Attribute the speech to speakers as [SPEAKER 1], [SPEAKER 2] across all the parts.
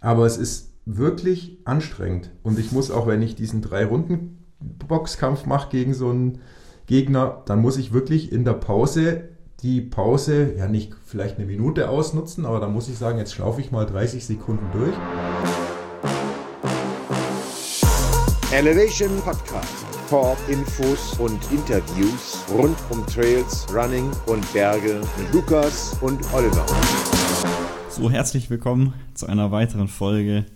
[SPEAKER 1] Aber es ist wirklich anstrengend. Und ich muss auch, wenn ich diesen drei Runden Boxkampf mache gegen so einen Gegner, dann muss ich wirklich in der Pause die Pause, ja nicht vielleicht eine Minute ausnutzen, aber dann muss ich sagen, jetzt schlaufe ich mal 30 Sekunden durch.
[SPEAKER 2] Elevation Podcast. Talk, Infos und Interviews rund um Trails, Running und Berge mit Lukas und Oliver.
[SPEAKER 3] So, herzlich willkommen zu einer weiteren Folge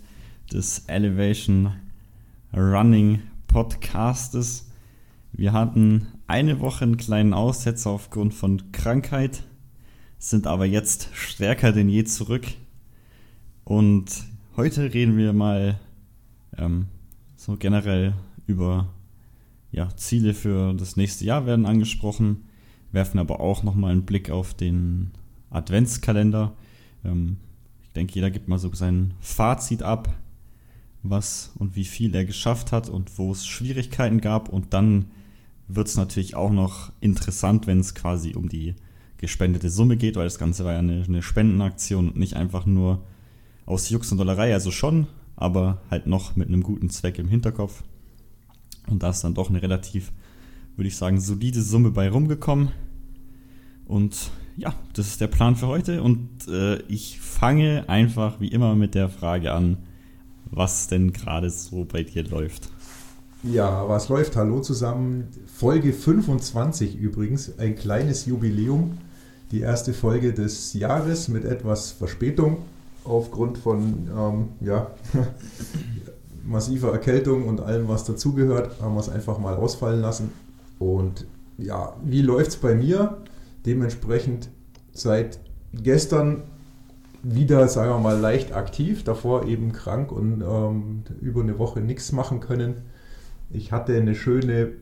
[SPEAKER 3] des Elevation Running Podcastes. Wir hatten eine Woche einen kleinen Aussetzer aufgrund von Krankheit, sind aber jetzt stärker denn je zurück. Und heute reden wir mal ähm, so generell über ja, Ziele für das nächste Jahr werden angesprochen, werfen aber auch nochmal einen Blick auf den Adventskalender ähm, ich denke, jeder gibt mal so sein Fazit ab, was und wie viel er geschafft hat und wo es Schwierigkeiten gab. Und dann wird es natürlich auch noch interessant, wenn es quasi um die gespendete Summe geht, weil das Ganze war ja eine, eine Spendenaktion und nicht einfach nur aus Jux und Dollerei, also schon, aber halt noch mit einem guten Zweck im Hinterkopf. Und da ist dann doch eine relativ, würde ich sagen, solide Summe bei rumgekommen. Und ja, das ist der Plan für heute und äh, ich fange einfach wie immer mit der Frage an, was denn gerade so bei dir läuft.
[SPEAKER 1] Ja, was läuft? Hallo zusammen. Folge 25 übrigens, ein kleines Jubiläum. Die erste Folge des Jahres mit etwas Verspätung aufgrund von ähm, ja, massiver Erkältung und allem, was dazugehört, haben wir es einfach mal ausfallen lassen. Und ja, wie läuft es bei mir? Dementsprechend seit gestern wieder, sagen wir mal, leicht aktiv, davor eben krank und ähm, über eine Woche nichts machen können. Ich hatte eine schöne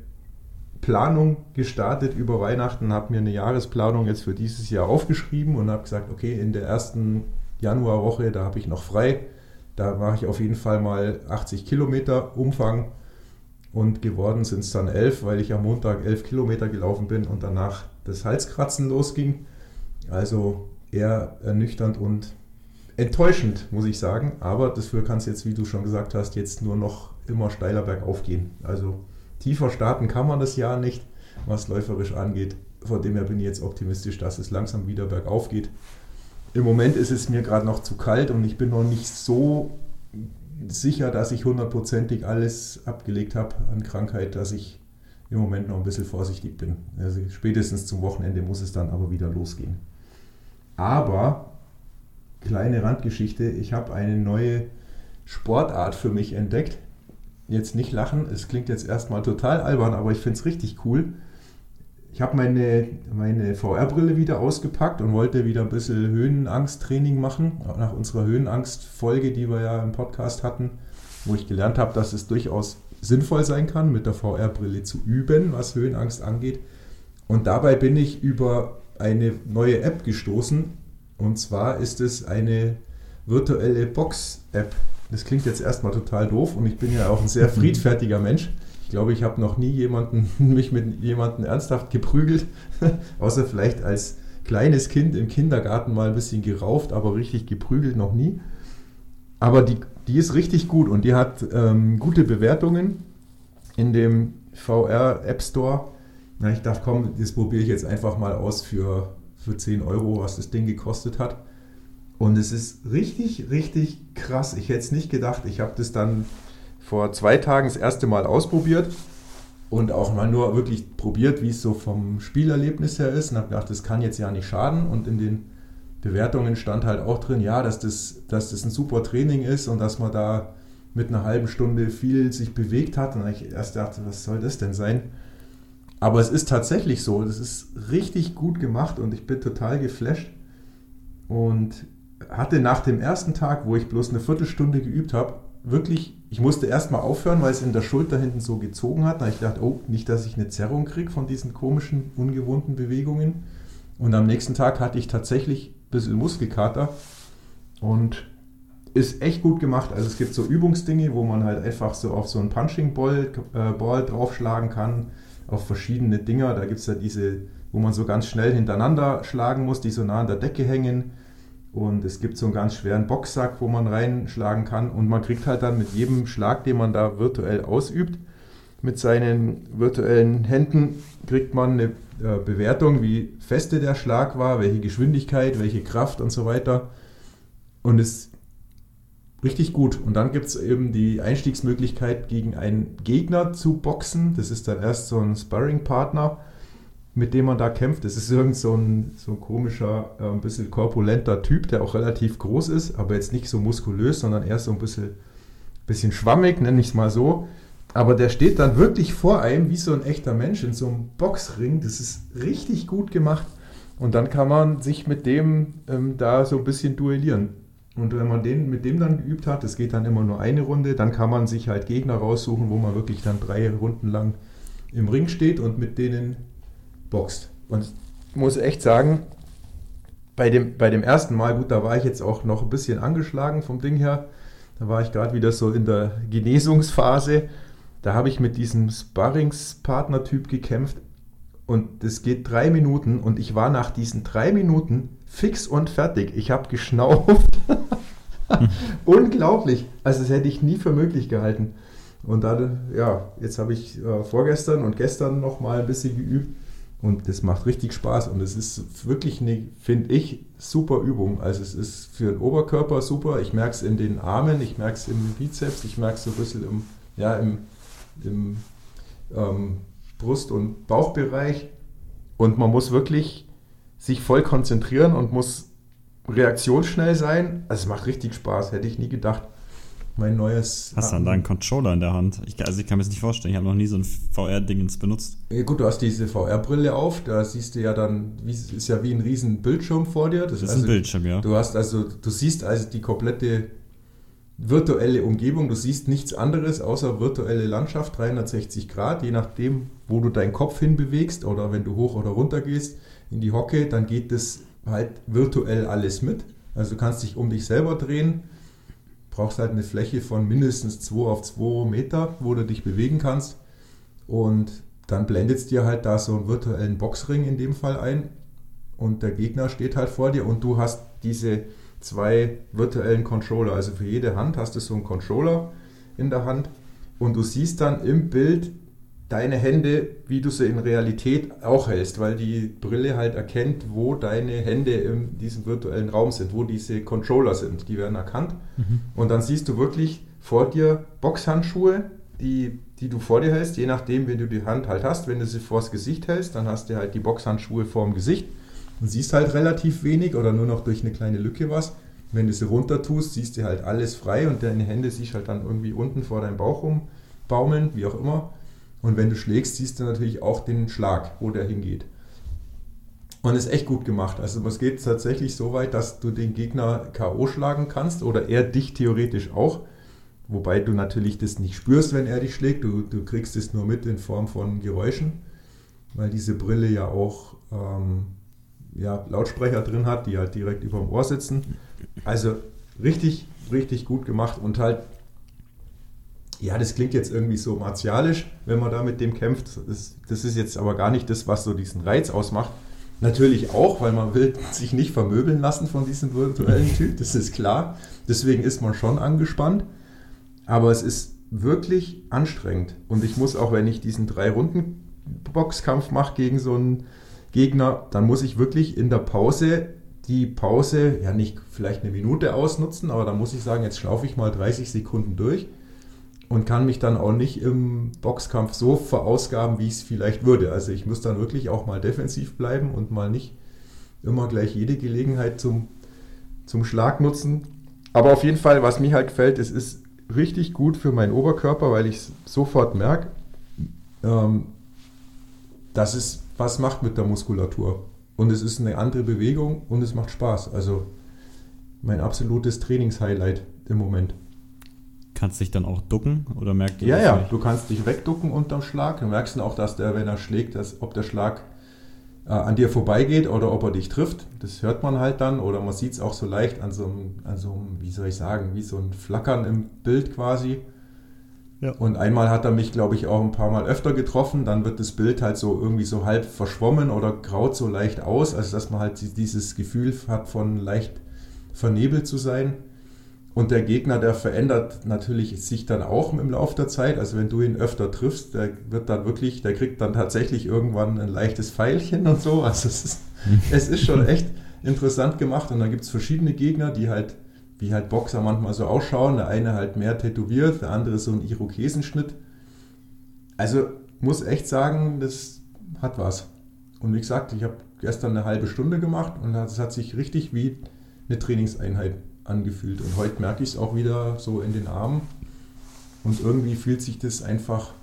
[SPEAKER 1] Planung gestartet über Weihnachten, habe mir eine Jahresplanung jetzt für dieses Jahr aufgeschrieben und habe gesagt, okay, in der ersten Januarwoche, da habe ich noch frei, da mache ich auf jeden Fall mal 80 Kilometer Umfang und geworden sind es dann 11, weil ich am Montag 11 Kilometer gelaufen bin und danach das Halskratzen losging. Also eher ernüchternd und enttäuschend, muss ich sagen. Aber dafür kann es jetzt, wie du schon gesagt hast, jetzt nur noch immer steiler bergauf gehen. Also tiefer starten kann man das Jahr nicht, was läuferisch angeht. Von dem her bin ich jetzt optimistisch, dass es langsam wieder bergauf geht. Im Moment ist es mir gerade noch zu kalt und ich bin noch nicht so sicher, dass ich hundertprozentig alles abgelegt habe an Krankheit, dass ich im Moment noch ein bisschen vorsichtig bin. Also spätestens zum Wochenende muss es dann aber wieder losgehen. Aber, kleine Randgeschichte, ich habe eine neue Sportart für mich entdeckt. Jetzt nicht lachen, es klingt jetzt erstmal total albern, aber ich finde es richtig cool. Ich habe meine, meine VR-Brille wieder ausgepackt und wollte wieder ein bisschen Höhenangsttraining machen. Nach unserer Höhenangst-Folge, die wir ja im Podcast hatten, wo ich gelernt habe, dass es durchaus sinnvoll sein kann, mit der VR-Brille zu üben, was Höhenangst angeht. Und dabei bin ich über eine neue App gestoßen. Und zwar ist es eine virtuelle Box-App. Das klingt jetzt erstmal total doof und ich bin ja auch ein sehr friedfertiger Mensch. Ich glaube, ich habe noch nie jemanden, mich mit jemandem ernsthaft geprügelt, außer vielleicht als kleines Kind im Kindergarten mal ein bisschen gerauft, aber richtig geprügelt noch nie. Aber die, die ist richtig gut und die hat ähm, gute Bewertungen in dem VR App Store. Na, ich dachte, komm, das probiere ich jetzt einfach mal aus für, für 10 Euro, was das Ding gekostet hat. Und es ist richtig, richtig krass. Ich hätte es nicht gedacht. Ich habe das dann vor zwei Tagen das erste Mal ausprobiert und auch mal nur wirklich probiert, wie es so vom Spielerlebnis her ist. Und habe gedacht, das kann jetzt ja nicht schaden. Und in den Bewertungen stand halt auch drin, ja, dass das, dass das ein super Training ist und dass man da mit einer halben Stunde viel sich bewegt hat. Und ich erst dachte, was soll das denn sein? Aber es ist tatsächlich so, das ist richtig gut gemacht und ich bin total geflasht. Und hatte nach dem ersten Tag, wo ich bloß eine Viertelstunde geübt habe, wirklich, ich musste erstmal aufhören, weil es in der Schulter hinten so gezogen hat. Da ich dachte, oh, nicht, dass ich eine Zerrung kriege von diesen komischen, ungewohnten Bewegungen. Und am nächsten Tag hatte ich tatsächlich bisschen Muskelkater und ist echt gut gemacht. Also es gibt so Übungsdinge, wo man halt einfach so auf so einen Punching Ball, äh, Ball draufschlagen kann, auf verschiedene Dinger. Da gibt es ja diese, wo man so ganz schnell hintereinander schlagen muss, die so nah an der Decke hängen. Und es gibt so einen ganz schweren Boxsack, wo man reinschlagen kann. Und man kriegt halt dann mit jedem Schlag, den man da virtuell ausübt, mit seinen virtuellen Händen, kriegt man eine äh, Bewertung, wie feste der Schlag war, welche Geschwindigkeit, welche Kraft und so weiter. Und es richtig gut. Und dann gibt es eben die Einstiegsmöglichkeit, gegen einen Gegner zu boxen. Das ist dann erst so ein Sparring-Partner, mit dem man da kämpft. Das ist irgend so ein, so ein komischer, äh, ein bisschen korpulenter Typ, der auch relativ groß ist, aber jetzt nicht so muskulös, sondern eher so ein bisschen, bisschen schwammig, nenne ich es mal so. Aber der steht dann wirklich vor einem wie so ein echter Mensch in so einem Boxring. Das ist richtig gut gemacht. Und dann kann man sich mit dem ähm, da so ein bisschen duellieren. Und wenn man den, mit dem dann geübt hat, das geht dann immer nur eine Runde, dann kann man sich halt Gegner raussuchen, wo man wirklich dann drei Runden lang im Ring steht und mit denen boxt. Und ich muss echt sagen, bei dem, bei dem ersten Mal, gut, da war ich jetzt auch noch ein bisschen angeschlagen vom Ding her. Da war ich gerade wieder so in der Genesungsphase. Da habe ich mit diesem Sparringspartner-Typ gekämpft und das geht drei Minuten und ich war nach diesen drei Minuten fix und fertig. Ich habe geschnauft. Unglaublich. Also das hätte ich nie für möglich gehalten. Und dann, ja, jetzt habe ich äh, vorgestern und gestern noch mal ein bisschen geübt und das macht richtig Spaß und es ist wirklich eine, finde ich, super Übung. Also es ist für den Oberkörper super. Ich merke es in den Armen, ich merke es im Bizeps, ich merke es so ein bisschen im, ja, im, im ähm, Brust- und Bauchbereich. Und man muss wirklich sich voll konzentrieren und muss reaktionsschnell sein. Also es macht richtig Spaß, hätte ich nie gedacht. Mein neues.
[SPEAKER 3] Hast du dann da einen Controller in der Hand? Ich, also ich kann mir das nicht vorstellen, ich habe noch nie so ein VR-Dingens benutzt.
[SPEAKER 1] Ja, gut, du hast diese VR-Brille auf, da siehst du ja dann, wie, ist ja wie ein riesen Bildschirm vor dir.
[SPEAKER 3] Das,
[SPEAKER 1] das
[SPEAKER 3] ist
[SPEAKER 1] also,
[SPEAKER 3] ein Bildschirm, ja.
[SPEAKER 1] Du hast also, du siehst also die komplette virtuelle Umgebung, du siehst nichts anderes außer virtuelle Landschaft, 360 Grad, je nachdem, wo du deinen Kopf hinbewegst oder wenn du hoch oder runter gehst in die Hocke, dann geht das halt virtuell alles mit. Also du kannst dich um dich selber drehen, brauchst halt eine Fläche von mindestens 2 auf 2 Meter, wo du dich bewegen kannst. Und dann blendet es dir halt da so einen virtuellen Boxring in dem Fall ein. Und der Gegner steht halt vor dir und du hast diese zwei virtuellen Controller. Also für jede Hand hast du so einen Controller in der Hand und du siehst dann im Bild deine Hände, wie du sie in Realität auch hältst, weil die Brille halt erkennt, wo deine Hände in diesem virtuellen Raum sind, wo diese Controller sind. Die werden erkannt. Mhm. Und dann siehst du wirklich vor dir Boxhandschuhe, die, die du vor dir hältst, je nachdem, wenn du die Hand halt hast. Wenn du sie vors Gesicht hältst, dann hast du halt die Boxhandschuhe vorm Gesicht und siehst halt relativ wenig oder nur noch durch eine kleine Lücke was. Wenn du sie runter tust, siehst du halt alles frei und deine Hände siehst halt dann irgendwie unten vor deinem Bauch rumbaumeln, wie auch immer. Und wenn du schlägst, siehst du natürlich auch den Schlag, wo der hingeht. Und ist echt gut gemacht. Also es geht tatsächlich so weit, dass du den Gegner K.O. schlagen kannst oder er dich theoretisch auch. Wobei du natürlich das nicht spürst, wenn er dich schlägt. Du, du kriegst es nur mit in Form von Geräuschen, weil diese Brille ja auch ähm, ja, Lautsprecher drin hat, die halt direkt über dem Ohr sitzen. Also richtig, richtig gut gemacht und halt ja, das klingt jetzt irgendwie so martialisch, wenn man da mit dem kämpft. Das, das ist jetzt aber gar nicht das, was so diesen Reiz ausmacht. Natürlich auch, weil man will sich nicht vermöbeln lassen von diesem virtuellen Typ, das ist klar. Deswegen ist man schon angespannt. Aber es ist wirklich anstrengend. Und ich muss auch, wenn ich diesen Drei-Runden-Boxkampf mache gegen so einen Gegner, dann muss ich wirklich in der Pause die Pause, ja nicht vielleicht eine Minute ausnutzen, aber dann muss ich sagen, jetzt schlaufe ich mal 30 Sekunden durch und kann mich dann auch nicht im Boxkampf so verausgaben, wie ich es vielleicht würde. Also ich muss dann wirklich auch mal defensiv bleiben und mal nicht immer gleich jede Gelegenheit zum, zum Schlag nutzen. Aber auf jeden Fall, was mir halt gefällt, es ist richtig gut für meinen Oberkörper, weil ich sofort merke, ähm, dass es was macht mit der Muskulatur. Und es ist eine andere Bewegung und es macht Spaß. Also mein absolutes Trainingshighlight im Moment.
[SPEAKER 3] Kannst du dich dann auch ducken oder merkt
[SPEAKER 1] ihr Ja, ja, nicht? du kannst dich wegducken unterm Schlag. Du merkst dann auch, dass der, wenn er schlägt, dass, ob der Schlag äh, an dir vorbeigeht oder ob er dich trifft. Das hört man halt dann oder man sieht es auch so leicht an so, einem, an so einem, wie soll ich sagen, wie so ein Flackern im Bild quasi. Ja. Und einmal hat er mich, glaube ich, auch ein paar Mal öfter getroffen. Dann wird das Bild halt so irgendwie so halb verschwommen oder graut so leicht aus, also dass man halt dieses Gefühl hat von leicht vernebelt zu sein. Und der Gegner, der verändert natürlich sich dann auch im Laufe der Zeit. Also wenn du ihn öfter triffst, der wird dann wirklich, der kriegt dann tatsächlich irgendwann ein leichtes Pfeilchen und so. Also es ist, es ist schon echt interessant gemacht. Und dann gibt es verschiedene Gegner, die halt, wie halt Boxer manchmal so ausschauen. Der eine halt mehr tätowiert, der andere so einen Irokesenschnitt. Also muss echt sagen, das hat was. Und wie gesagt, ich habe gestern eine halbe Stunde gemacht und es hat sich richtig wie eine Trainingseinheit angefühlt. Und heute merke ich es auch wieder so in den Armen. Und irgendwie fühlt sich das einfach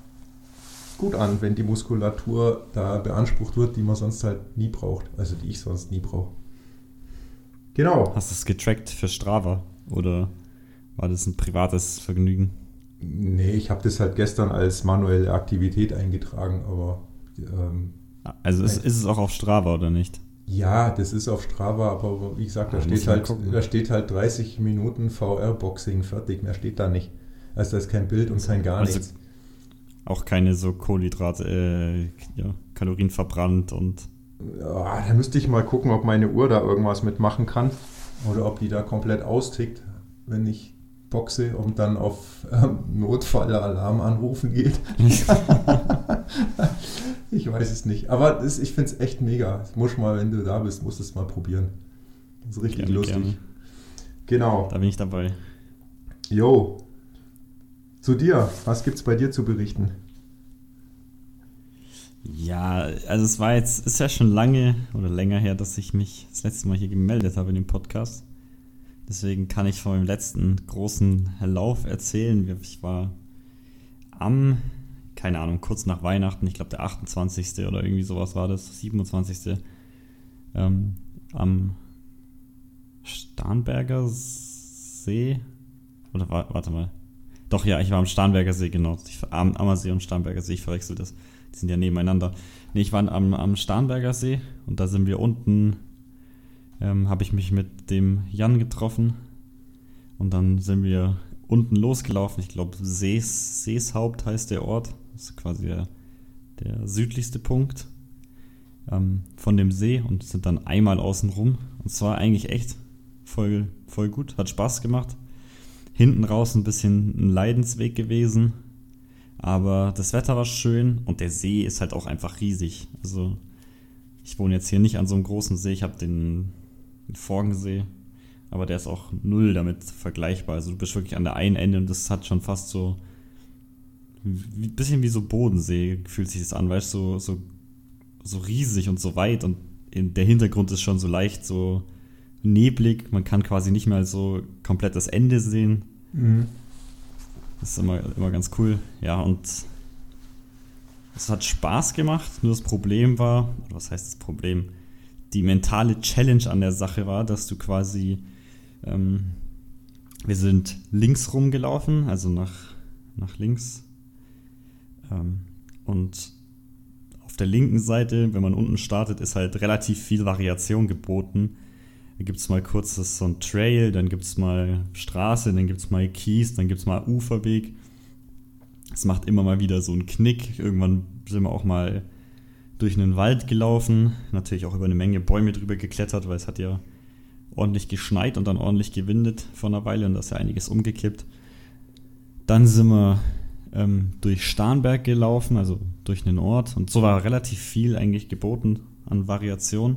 [SPEAKER 1] gut an, wenn die Muskulatur da beansprucht wird, die man sonst halt nie braucht. Also die ich sonst nie brauche.
[SPEAKER 3] Genau. Hast du es getrackt für Strava oder war das ein privates Vergnügen?
[SPEAKER 1] Nee, ich habe das halt gestern als manuelle Aktivität eingetragen, aber. Ähm,
[SPEAKER 3] also ist, ist es auch auf Strava oder nicht?
[SPEAKER 1] Ja, das ist auf Strava, aber wie gesagt, da, ah, steht, halt, da steht halt 30 Minuten VR-Boxing fertig, mehr steht da nicht. Also da ist kein Bild und kein gar also nichts.
[SPEAKER 3] Auch keine so Kohlenhydrate, äh, ja, Kalorien verbrannt und.
[SPEAKER 1] Ja, da müsste ich mal gucken, ob meine Uhr da irgendwas mitmachen kann. Oder ob die da komplett austickt, wenn ich boxe und dann auf ähm, Notfallalarm anrufen geht. ich weiß es nicht. Aber das, ich finde es echt mega. Ich muss mal, wenn du da bist, musst du es mal probieren. Das ist richtig gerne, lustig. Gerne.
[SPEAKER 3] Genau. Da bin ich dabei.
[SPEAKER 1] Jo. Zu dir. Was gibt es bei dir zu berichten?
[SPEAKER 3] Ja, also es war jetzt, ist ja schon lange oder länger her, dass ich mich das letzte Mal hier gemeldet habe in dem Podcast. Deswegen kann ich von meinem letzten großen Lauf erzählen. Ich war am, keine Ahnung, kurz nach Weihnachten, ich glaube der 28. oder irgendwie sowas war das, 27. Ähm, am Starnberger See. Oder warte mal. Doch, ja, ich war am Starnberger See, genau. Ich, am Ammersee und Starnberger See, ich verwechsel das. Die sind ja nebeneinander. Nee, ich war am, am Starnberger See und da sind wir unten ähm, habe ich mich mit dem Jan getroffen und dann sind wir unten losgelaufen. Ich glaube, Sees, Seeshaupt heißt der Ort. Das ist quasi der, der südlichste Punkt ähm, von dem See und sind dann einmal außen rum. Und zwar eigentlich echt voll, voll gut, hat Spaß gemacht. Hinten raus ein bisschen ein Leidensweg gewesen, aber das Wetter war schön und der See ist halt auch einfach riesig. Also ich wohne jetzt hier nicht an so einem großen See, ich habe den Forgensee. Aber der ist auch null damit vergleichbar. Also du bist wirklich an der einen Ende und das hat schon fast so ein bisschen wie so Bodensee fühlt sich das an, weißt du, so, so, so riesig und so weit und der Hintergrund ist schon so leicht so neblig. Man kann quasi nicht mehr so komplett das Ende sehen. Mhm. Das ist immer, immer ganz cool. Ja, und es hat Spaß gemacht. Nur das Problem war, oder was heißt das Problem? die mentale Challenge an der Sache war, dass du quasi, ähm, wir sind links rumgelaufen, also nach, nach links. Ähm, und auf der linken Seite, wenn man unten startet, ist halt relativ viel Variation geboten. Da gibt es mal kurz so ein Trail, dann gibt es mal Straße, dann gibt es mal Kies, dann gibt es mal Uferweg. Es macht immer mal wieder so einen Knick. Irgendwann sind wir auch mal durch einen Wald gelaufen, natürlich auch über eine Menge Bäume drüber geklettert, weil es hat ja ordentlich geschneit und dann ordentlich gewindet vor einer Weile und da ist ja einiges umgekippt. Dann sind wir ähm, durch Starnberg gelaufen, also durch einen Ort und so war relativ viel eigentlich geboten an Variation.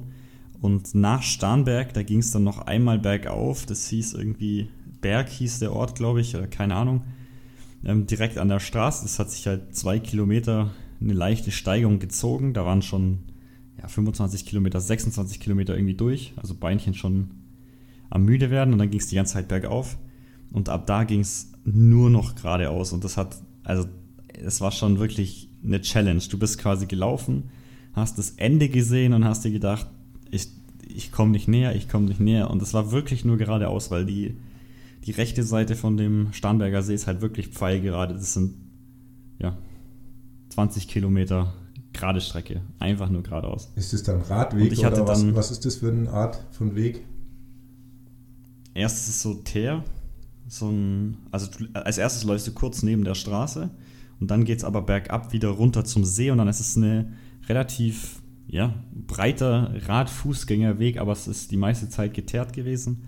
[SPEAKER 3] Und nach Starnberg, da ging es dann noch einmal bergauf, das hieß irgendwie, Berg hieß der Ort, glaube ich, oder keine Ahnung, ähm, direkt an der Straße. Das hat sich halt zwei Kilometer eine leichte Steigung gezogen. Da waren schon ja, 25 Kilometer, 26 Kilometer irgendwie durch. Also Beinchen schon am müde werden und dann ging es die ganze Zeit bergauf. Und ab da ging es nur noch geradeaus. Und das hat, also es war schon wirklich eine Challenge. Du bist quasi gelaufen, hast das Ende gesehen und hast dir gedacht, ich, ich komme nicht näher, ich komme nicht näher. Und es war wirklich nur geradeaus, weil die, die rechte Seite von dem Starnberger See ist halt wirklich pfeilgerade. Das sind ja 20 Kilometer gerade Strecke. Einfach nur geradeaus.
[SPEAKER 1] Ist das dann Radweg
[SPEAKER 3] oder
[SPEAKER 1] was,
[SPEAKER 3] dann,
[SPEAKER 1] was ist das für eine Art von Weg?
[SPEAKER 3] Erstes ist so Teer. So ein, also als erstes läufst du kurz neben der Straße und dann geht es aber bergab wieder runter zum See und dann ist es eine relativ ja, breiter Radfußgängerweg, aber es ist die meiste Zeit geteert gewesen.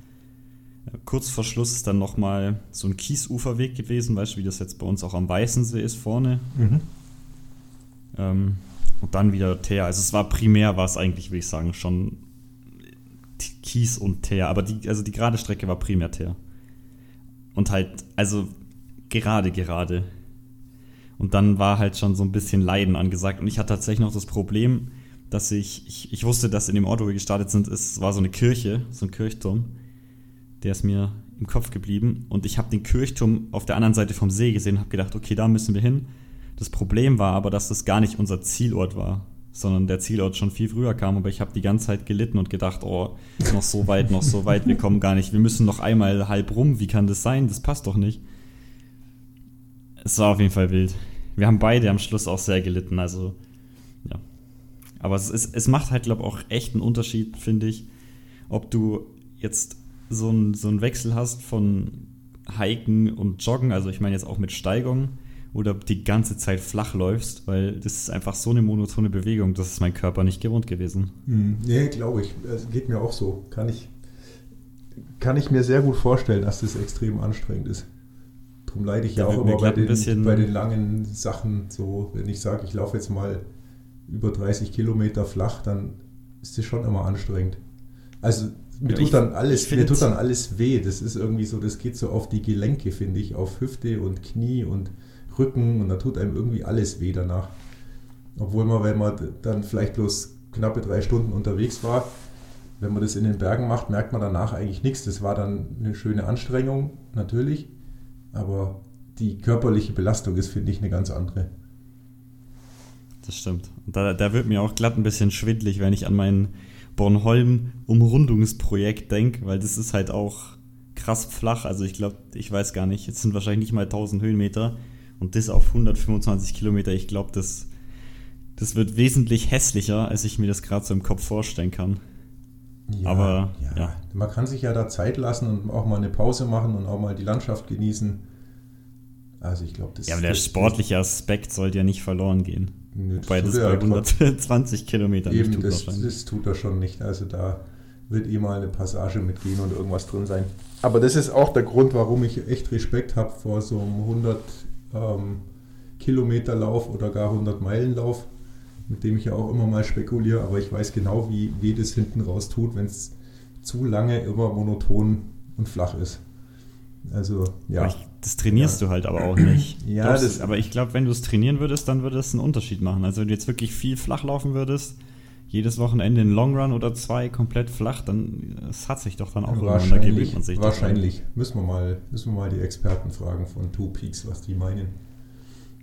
[SPEAKER 3] Kurz vor Schluss ist dann nochmal so ein Kiesuferweg gewesen, weißt du, wie das jetzt bei uns auch am Weißensee ist vorne.
[SPEAKER 1] Mhm.
[SPEAKER 3] Ähm, und dann wieder Teer. Also es war primär, war es eigentlich, würde ich sagen, schon Kies und Teer. Aber die, also die gerade Strecke war primär Teer. Und halt, also gerade, gerade. Und dann war halt schon so ein bisschen Leiden angesagt. Und ich hatte tatsächlich noch das Problem, dass ich, ich, ich wusste, dass in dem Ort, wo wir gestartet sind, es war so eine Kirche, so ein Kirchturm. Der ist mir im Kopf geblieben. Und ich habe den Kirchturm auf der anderen Seite vom See gesehen und habe gedacht, okay, da müssen wir hin. Das Problem war aber, dass das gar nicht unser Zielort war, sondern der Zielort schon viel früher kam. Aber ich habe die ganze Zeit gelitten und gedacht, oh, noch so weit, noch so weit, wir kommen gar nicht. Wir müssen noch einmal halb rum. Wie kann das sein? Das passt doch nicht. Es war auf jeden Fall wild. Wir haben beide am Schluss auch sehr gelitten. Also. Aber es, ist, es macht halt, glaube ich, auch echt einen Unterschied, finde ich, ob du jetzt so einen so Wechsel hast von Hiken und Joggen, also ich meine jetzt auch mit Steigung, oder die ganze Zeit flach läufst, weil das ist einfach so eine monotone Bewegung, das ist mein Körper nicht gewohnt gewesen.
[SPEAKER 1] Hm, nee, glaube ich. Es geht mir auch so. Kann ich, kann ich mir sehr gut vorstellen, dass das extrem anstrengend ist. Darum leide ich ja auch immer bei den, bei den langen Sachen so, wenn ich sage, ich laufe jetzt mal über 30 Kilometer flach, dann ist das schon immer anstrengend. Also mir, ja, tut, dann alles, mir tut dann alles weh. Das ist irgendwie so, das geht so auf die Gelenke, finde ich, auf Hüfte und Knie und Rücken und da tut einem irgendwie alles weh danach. Obwohl man, wenn man dann vielleicht bloß knappe drei Stunden unterwegs war, wenn man das in den Bergen macht, merkt man danach eigentlich nichts. Das war dann eine schöne Anstrengung, natürlich, aber die körperliche Belastung ist, finde ich, eine ganz andere.
[SPEAKER 3] Das stimmt. Und da, da wird mir auch glatt ein bisschen schwindlig, wenn ich an mein Bornholm-Umrundungsprojekt denke, weil das ist halt auch krass flach. Also ich glaube, ich weiß gar nicht, es sind wahrscheinlich nicht mal 1000 Höhenmeter. Und das auf 125 Kilometer, ich glaube, das, das wird wesentlich hässlicher, als ich mir das gerade so im Kopf vorstellen kann.
[SPEAKER 1] Ja, Aber ja. ja. Man kann sich ja da Zeit lassen und auch mal eine Pause machen und auch mal die Landschaft genießen. Also ich glaube, das
[SPEAKER 3] Ja, aber der sportliche Aspekt sollte ja nicht verloren gehen. Nö, Wobei das bei 120 Kilometern
[SPEAKER 1] eben, nicht tut das, das tut er schon nicht. Also da wird eh mal eine Passage mitgehen und irgendwas drin sein. Aber das ist auch der Grund, warum ich echt Respekt habe vor so einem 100 ähm, Kilometerlauf oder gar 100 Meilenlauf, mit dem ich ja auch immer mal spekuliere, aber ich weiß genau, wie weh das hinten raus tut, wenn es zu lange immer monoton und flach ist. Also, ja.
[SPEAKER 3] Ich, das trainierst ja. du halt aber auch nicht.
[SPEAKER 1] ja, Glaubst,
[SPEAKER 3] das, aber ich glaube, wenn du es trainieren würdest, dann würde es einen Unterschied machen. Also, wenn du jetzt wirklich viel flach laufen würdest, jedes Wochenende einen Long Run oder zwei komplett flach, dann das hat sich doch dann auch
[SPEAKER 1] irgendwann, da gewöhnt man sich Wahrscheinlich. Müssen wir, mal, müssen wir mal die Experten fragen von Two Peaks, was die meinen.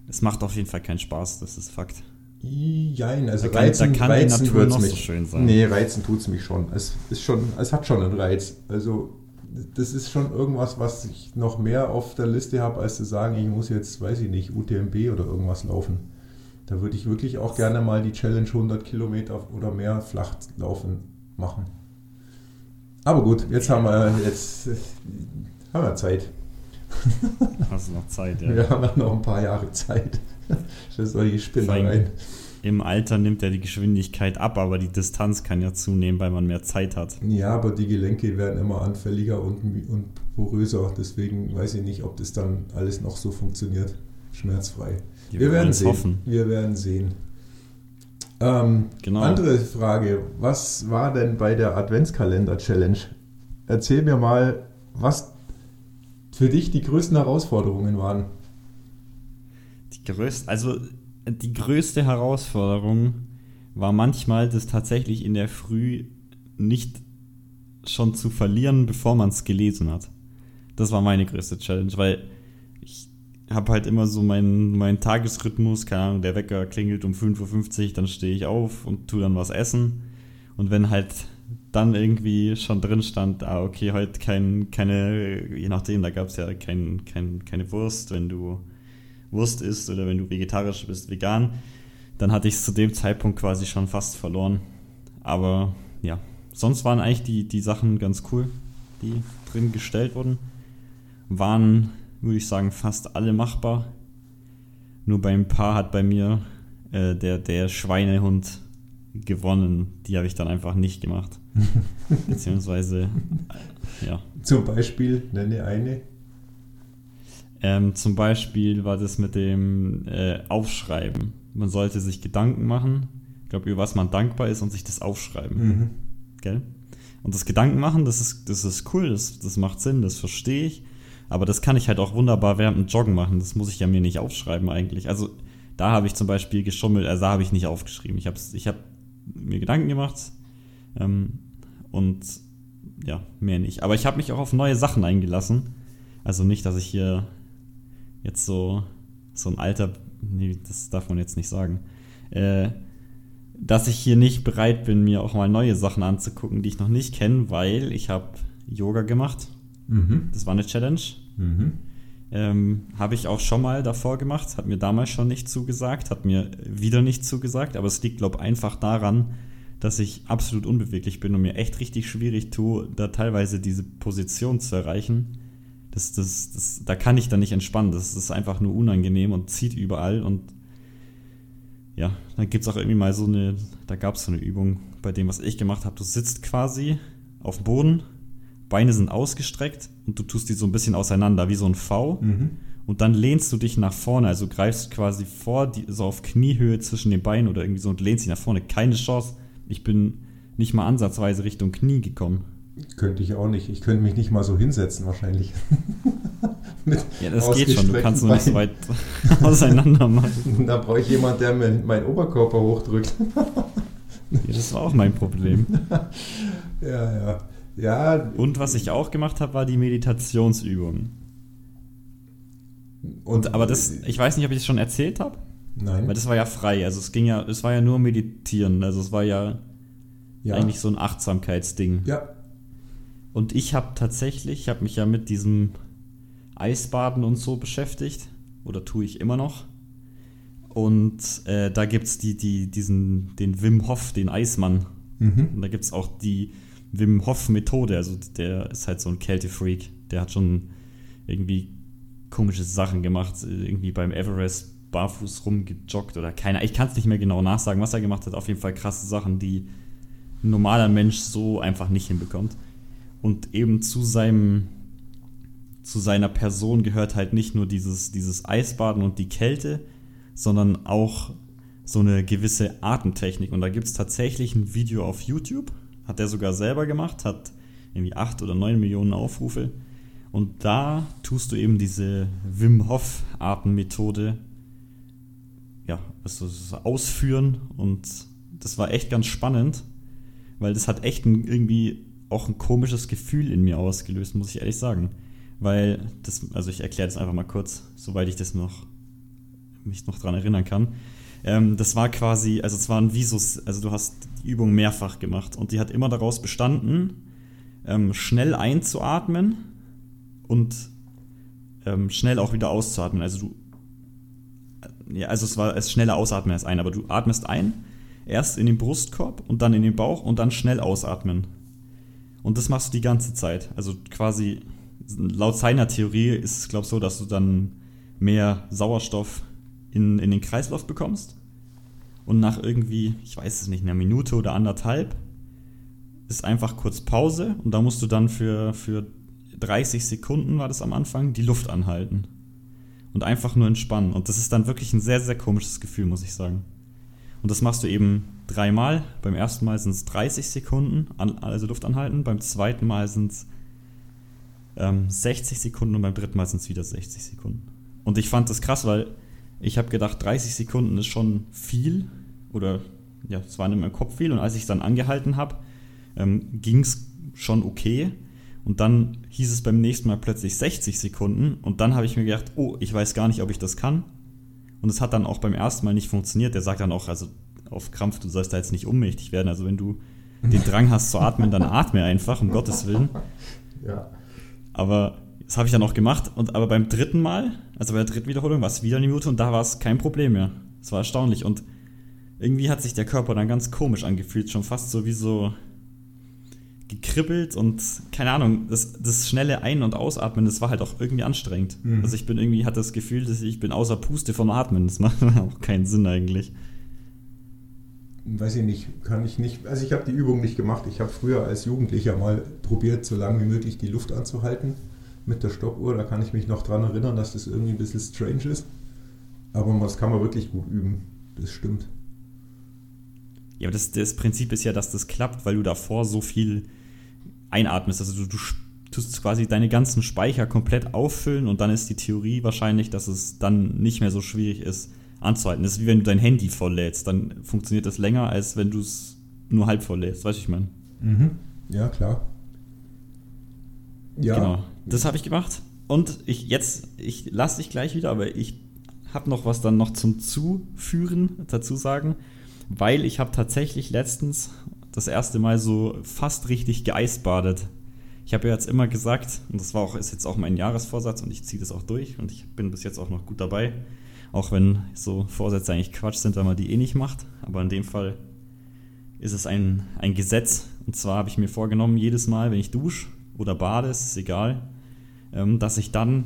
[SPEAKER 3] Es macht auf jeden Fall keinen Spaß, das ist Fakt.
[SPEAKER 1] Jein, also
[SPEAKER 3] da kann, reizen, da kann reizen die Natur noch mich. so schön sein.
[SPEAKER 1] Nee, reizen tut es mich schon. Es, ist schon. es hat schon einen Reiz. Also das ist schon irgendwas, was ich noch mehr auf der Liste habe, als zu sagen, ich muss jetzt, weiß ich nicht, UTMB oder irgendwas laufen. Da würde ich wirklich auch gerne mal die Challenge 100 Kilometer oder mehr flach laufen machen. Aber gut, jetzt haben wir, jetzt haben wir Zeit.
[SPEAKER 3] Hast du noch Zeit, ja.
[SPEAKER 1] Wir haben noch ein paar Jahre Zeit für solche Spinnereien.
[SPEAKER 3] Im Alter nimmt ja die Geschwindigkeit ab, aber die Distanz kann ja zunehmen, weil man mehr Zeit hat.
[SPEAKER 1] Ja, aber die Gelenke werden immer anfälliger und, und poröser. Deswegen weiß ich nicht, ob das dann alles noch so funktioniert. Schmerzfrei. Wir, wir werden sehen. Hoffen. Wir werden sehen. Ähm, genau. Andere Frage: Was war denn bei der Adventskalender-Challenge? Erzähl mir mal, was für dich die größten Herausforderungen waren.
[SPEAKER 3] Die größte, also die größte Herausforderung war manchmal, das tatsächlich in der Früh nicht schon zu verlieren, bevor man es gelesen hat. Das war meine größte Challenge, weil habe halt immer so meinen, meinen Tagesrhythmus, keine Ahnung, der Wecker klingelt um 5.50 Uhr, dann stehe ich auf und tue dann was essen. Und wenn halt dann irgendwie schon drin stand, ah, okay, heute kein, keine, je nachdem, da gab es ja kein, kein, keine Wurst, wenn du Wurst isst oder wenn du vegetarisch bist, vegan, dann hatte ich es zu dem Zeitpunkt quasi schon fast verloren. Aber ja, sonst waren eigentlich die, die Sachen ganz cool, die drin gestellt wurden. Waren würde ich sagen, fast alle machbar. Nur bei ein paar hat bei mir äh, der, der Schweinehund gewonnen. Die habe ich dann einfach nicht gemacht. Beziehungsweise, ja.
[SPEAKER 1] Zum Beispiel, nenne eine.
[SPEAKER 3] Ähm, zum Beispiel war das mit dem äh, Aufschreiben. Man sollte sich Gedanken machen, ich glaube, über was man dankbar ist und sich das aufschreiben.
[SPEAKER 1] Mhm.
[SPEAKER 3] Gell? Und das Gedanken machen, das ist, das ist cool, das, das macht Sinn, das verstehe ich. Aber das kann ich halt auch wunderbar während dem Joggen machen. Das muss ich ja mir nicht aufschreiben eigentlich. Also da habe ich zum Beispiel geschummelt, also da habe ich nicht aufgeschrieben. Ich habe ich hab mir Gedanken gemacht ähm, und ja, mehr nicht. Aber ich habe mich auch auf neue Sachen eingelassen. Also nicht, dass ich hier jetzt so, so ein alter, nee, das darf man jetzt nicht sagen, äh, dass ich hier nicht bereit bin, mir auch mal neue Sachen anzugucken, die ich noch nicht kenne, weil ich habe Yoga gemacht.
[SPEAKER 1] Mhm.
[SPEAKER 3] Das war eine Challenge.
[SPEAKER 1] Mhm.
[SPEAKER 3] Ähm, habe ich auch schon mal davor gemacht, hat mir damals schon nicht zugesagt, hat mir wieder nicht zugesagt, aber es liegt, glaube ich, einfach daran, dass ich absolut unbeweglich bin und mir echt richtig schwierig tue, da teilweise diese Position zu erreichen. Das, das, das, da kann ich dann nicht entspannen. Das ist einfach nur unangenehm und zieht überall. Und ja, dann gibt es auch irgendwie mal so eine, da gab es so eine Übung bei dem, was ich gemacht habe. Du sitzt quasi auf dem Boden, Beine sind ausgestreckt und du tust die so ein bisschen auseinander, wie so ein V.
[SPEAKER 1] Mhm.
[SPEAKER 3] Und dann lehnst du dich nach vorne, also greifst quasi vor, die, so auf Kniehöhe zwischen den Beinen oder irgendwie so und lehnst dich nach vorne. Keine Chance. Ich bin nicht mal ansatzweise Richtung Knie gekommen.
[SPEAKER 1] Könnte ich auch nicht. Ich könnte mich nicht mal so hinsetzen, wahrscheinlich.
[SPEAKER 3] Ja, das geht schon. Du kannst nur nicht so weit auseinander machen.
[SPEAKER 1] Da brauche ich jemanden, der mir meinen Oberkörper hochdrückt.
[SPEAKER 3] ja, das war auch mein Problem.
[SPEAKER 1] ja, ja. Ja.
[SPEAKER 3] Und was ich auch gemacht habe, war die Meditationsübung. Und, aber das, ich weiß nicht, ob ich das schon erzählt habe.
[SPEAKER 1] Nein.
[SPEAKER 3] Weil das war ja frei. Also es ging ja, es war ja nur meditieren. Also es war ja, ja. eigentlich so ein Achtsamkeitsding.
[SPEAKER 1] Ja.
[SPEAKER 3] Und ich habe tatsächlich, ich habe mich ja mit diesem Eisbaden und so beschäftigt. Oder tue ich immer noch. Und äh, da gibt es die, die, diesen, den Wim Hof, den Eismann.
[SPEAKER 1] Mhm.
[SPEAKER 3] Und da gibt es auch die Wim Hof-Methode. Also der ist halt so ein Kältefreak. Der hat schon irgendwie komische Sachen gemacht. Irgendwie beim Everest barfuß rumgejoggt oder keiner. Ich kann es nicht mehr genau nachsagen, was er gemacht hat. Auf jeden Fall krasse Sachen, die ein normaler Mensch so einfach nicht hinbekommt. Und eben zu seinem zu seiner Person gehört halt nicht nur dieses, dieses Eisbaden und die Kälte, sondern auch so eine gewisse Atemtechnik. Und da gibt es tatsächlich ein Video auf YouTube, hat er sogar selber gemacht, hat irgendwie 8 oder 9 Millionen Aufrufe. Und da tust du eben diese Wim Hof Atemmethode ja, also ausführen und das war echt ganz spannend, weil das hat echt irgendwie auch ein komisches Gefühl in mir ausgelöst, muss ich ehrlich sagen. Weil das, also ich erkläre das einfach mal kurz, soweit ich das noch mich noch dran erinnern kann. Ähm, das war quasi, also es war ein Visus, also du hast die Übung mehrfach gemacht und die hat immer daraus bestanden, ähm, schnell einzuatmen und ähm, schnell auch wieder auszuatmen. Also du, ja, also es war es schneller ausatmen als ein, aber du atmest ein, erst in den Brustkorb und dann in den Bauch und dann schnell ausatmen. Und das machst du die ganze Zeit. Also quasi laut seiner Theorie ist es, glaube ich, so, dass du dann mehr Sauerstoff in, in den Kreislauf bekommst. Und nach irgendwie, ich weiß es nicht, einer Minute oder anderthalb ist einfach kurz Pause und da musst du dann für, für 30 Sekunden, war das am Anfang, die Luft anhalten. Und einfach nur entspannen. Und das ist dann wirklich ein sehr, sehr komisches Gefühl, muss ich sagen. Und das machst du eben dreimal. Beim ersten Mal sind es 30 Sekunden, also Luft anhalten. Beim zweiten Mal sind es ähm, 60 Sekunden und beim dritten Mal sind es wieder 60 Sekunden. Und ich fand das krass, weil ich habe gedacht, 30 Sekunden ist schon viel. Oder ja, es war in meinem Kopf viel. Und als ich es dann angehalten habe, ähm, ging es schon okay. Und dann hieß es beim nächsten Mal plötzlich 60 Sekunden. Und dann habe ich mir gedacht, oh, ich weiß gar nicht, ob ich das kann. Und es hat dann auch beim ersten Mal nicht funktioniert. Der sagt dann auch, also auf Krampf, du sollst da jetzt nicht ohnmächtig werden. Also wenn du den Drang hast zu atmen, dann atme einfach, um Gottes Willen.
[SPEAKER 1] Ja.
[SPEAKER 3] Aber das habe ich dann auch gemacht. Und aber beim dritten Mal, also bei der dritten Wiederholung, war es wieder eine Minute und da war es kein Problem mehr. Es war erstaunlich. Und irgendwie hat sich der Körper dann ganz komisch angefühlt, schon fast so wie so gekribbelt und keine Ahnung, das, das schnelle Ein- und Ausatmen, das war halt auch irgendwie anstrengend. Mhm. Also ich bin irgendwie, hatte das Gefühl, dass ich bin außer Puste vom Atmen. Das macht auch keinen Sinn eigentlich.
[SPEAKER 1] weiß ich nicht, kann ich nicht, also ich habe die Übung nicht gemacht. Ich habe früher als Jugendlicher mal probiert, so lange wie möglich die Luft anzuhalten mit der Stoppuhr. Da kann ich mich noch dran erinnern, dass das irgendwie ein bisschen strange ist. Aber das kann man wirklich gut üben. Das stimmt.
[SPEAKER 3] Ja, aber das, das Prinzip ist ja, dass das klappt, weil du davor so viel einatmest. Also du, du tust quasi deine ganzen Speicher komplett auffüllen und dann ist die Theorie wahrscheinlich, dass es dann nicht mehr so schwierig ist anzuhalten. Das ist wie wenn du dein Handy volllädst, dann funktioniert das länger, als wenn du es nur halb volllädst. Weißt du, ich meine?
[SPEAKER 1] Mhm. Ja, klar.
[SPEAKER 3] Ja. Genau. Das habe ich gemacht. Und ich jetzt, ich lasse dich gleich wieder, aber ich habe noch was dann noch zum Zuführen dazu sagen, weil ich habe tatsächlich letztens das erste Mal so fast richtig geeisbadet. Ich habe ja jetzt immer gesagt, und das war auch, ist jetzt auch mein Jahresvorsatz und ich ziehe das auch durch und ich bin bis jetzt auch noch gut dabei. Auch wenn so Vorsätze eigentlich Quatsch sind, wenn man die eh nicht macht. Aber in dem Fall ist es ein, ein Gesetz. Und zwar habe ich mir vorgenommen, jedes Mal, wenn ich dusche oder bade, ist egal, ähm, dass ich dann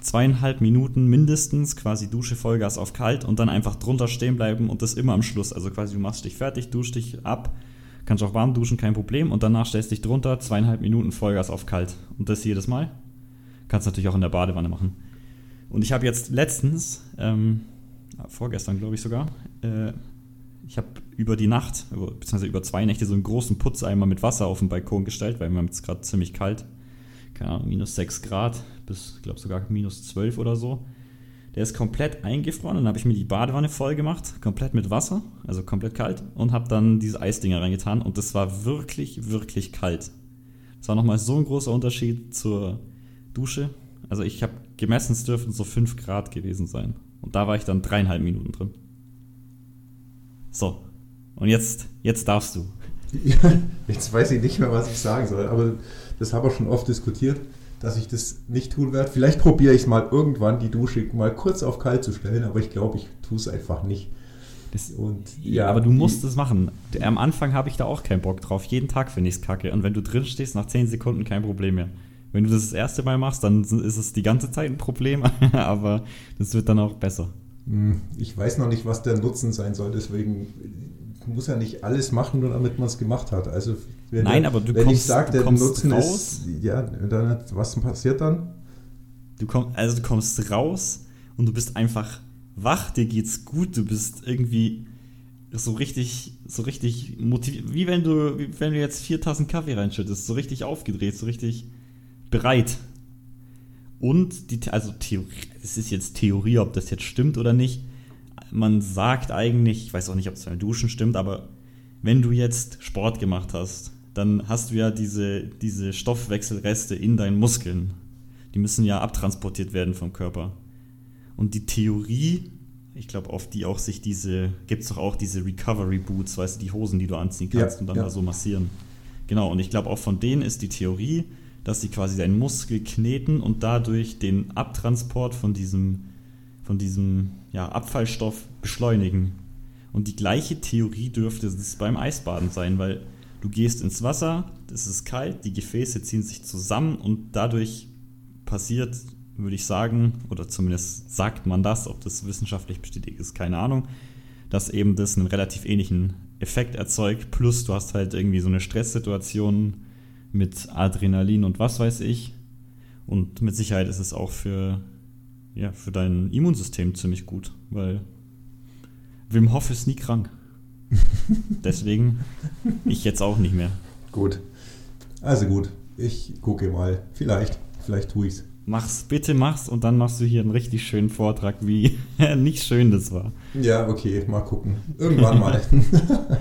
[SPEAKER 3] zweieinhalb Minuten mindestens quasi Dusche Vollgas auf kalt und dann einfach drunter stehen bleiben und das immer am Schluss. Also quasi du machst dich fertig, duschst dich ab, kannst auch warm duschen, kein Problem und danach stellst dich drunter, zweieinhalb Minuten Vollgas auf kalt. Und das jedes Mal. Kannst natürlich auch in der Badewanne machen. Und ich habe jetzt letztens, ähm, vorgestern glaube ich sogar, äh, ich habe über die Nacht, beziehungsweise über zwei Nächte, so einen großen Putzeimer mit Wasser auf den Balkon gestellt, weil mir jetzt gerade ziemlich kalt. Keine Ahnung, minus 6 Grad bis, ich glaube sogar minus 12 oder so. Der ist komplett eingefroren. Dann habe ich mir die Badewanne voll gemacht, komplett mit Wasser, also komplett kalt, und habe dann diese Eisdinger reingetan. Und das war wirklich, wirklich kalt. Das war nochmal so ein großer Unterschied zur Dusche. Also ich habe gemessen, es dürften so 5 Grad gewesen sein. Und da war ich dann dreieinhalb Minuten drin. So. Und jetzt, jetzt darfst du.
[SPEAKER 1] Ja, jetzt weiß ich nicht mehr, was ich sagen soll, aber das haben wir schon oft diskutiert, dass ich das nicht tun werde. Vielleicht probiere ich es mal irgendwann, die Dusche mal kurz auf kalt zu stellen, aber ich glaube, ich tue es einfach nicht.
[SPEAKER 3] Das, und, ja, aber du musst es machen. Am Anfang habe ich da auch keinen Bock drauf. Jeden Tag finde ich es kacke. Und wenn du drin stehst, nach 10 Sekunden kein Problem mehr. Wenn du das das erste Mal machst, dann ist es die ganze Zeit ein Problem, aber das wird dann auch besser.
[SPEAKER 1] Hm, ich weiß noch nicht, was der Nutzen sein soll, deswegen muss ja nicht alles machen, nur damit man es gemacht hat. Also
[SPEAKER 3] wenn Nein, aber du
[SPEAKER 1] wenn
[SPEAKER 3] kommst,
[SPEAKER 1] ich sage, der Nutzen raus. Ist, ja, dann, was passiert dann?
[SPEAKER 3] Du komm, also du kommst raus und du bist einfach wach, dir geht's gut, du bist irgendwie so richtig, so richtig motiviert, wie wenn du, wie wenn du jetzt vier Tassen Kaffee reinschüttest, so richtig aufgedreht, so richtig bereit. Und die, also Theorie, es ist jetzt Theorie, ob das jetzt stimmt oder nicht. Man sagt eigentlich, ich weiß auch nicht, ob es beim Duschen stimmt, aber wenn du jetzt Sport gemacht hast, dann hast du ja diese, diese Stoffwechselreste in deinen Muskeln. Die müssen ja abtransportiert werden vom Körper. Und die Theorie, ich glaube, auf die auch sich diese, gibt es doch auch diese Recovery Boots, weißt du, die Hosen, die du anziehen kannst ja, und dann ja. da so massieren. Genau, und ich glaube, auch von denen ist die Theorie, dass sie quasi deinen Muskel kneten und dadurch den Abtransport von diesem, von diesem ja, Abfallstoff beschleunigen. Und die gleiche Theorie dürfte es beim Eisbaden sein, weil du gehst ins Wasser, es ist kalt, die Gefäße ziehen sich zusammen und dadurch passiert, würde ich sagen, oder zumindest sagt man das, ob das wissenschaftlich bestätigt ist, keine Ahnung, dass eben das einen relativ ähnlichen Effekt erzeugt. Plus du hast halt irgendwie so eine Stresssituation, mit Adrenalin und was weiß ich. Und mit Sicherheit ist es auch für, ja, für dein Immunsystem ziemlich gut, weil Wim Hof ist nie krank. Deswegen ich jetzt auch nicht mehr.
[SPEAKER 1] Gut. Also gut, ich gucke mal. Vielleicht, vielleicht tue ich's.
[SPEAKER 3] Mach's, bitte mach's und dann machst du hier einen richtig schönen Vortrag, wie nicht schön das war.
[SPEAKER 1] Ja, okay, mal gucken. Irgendwann mal.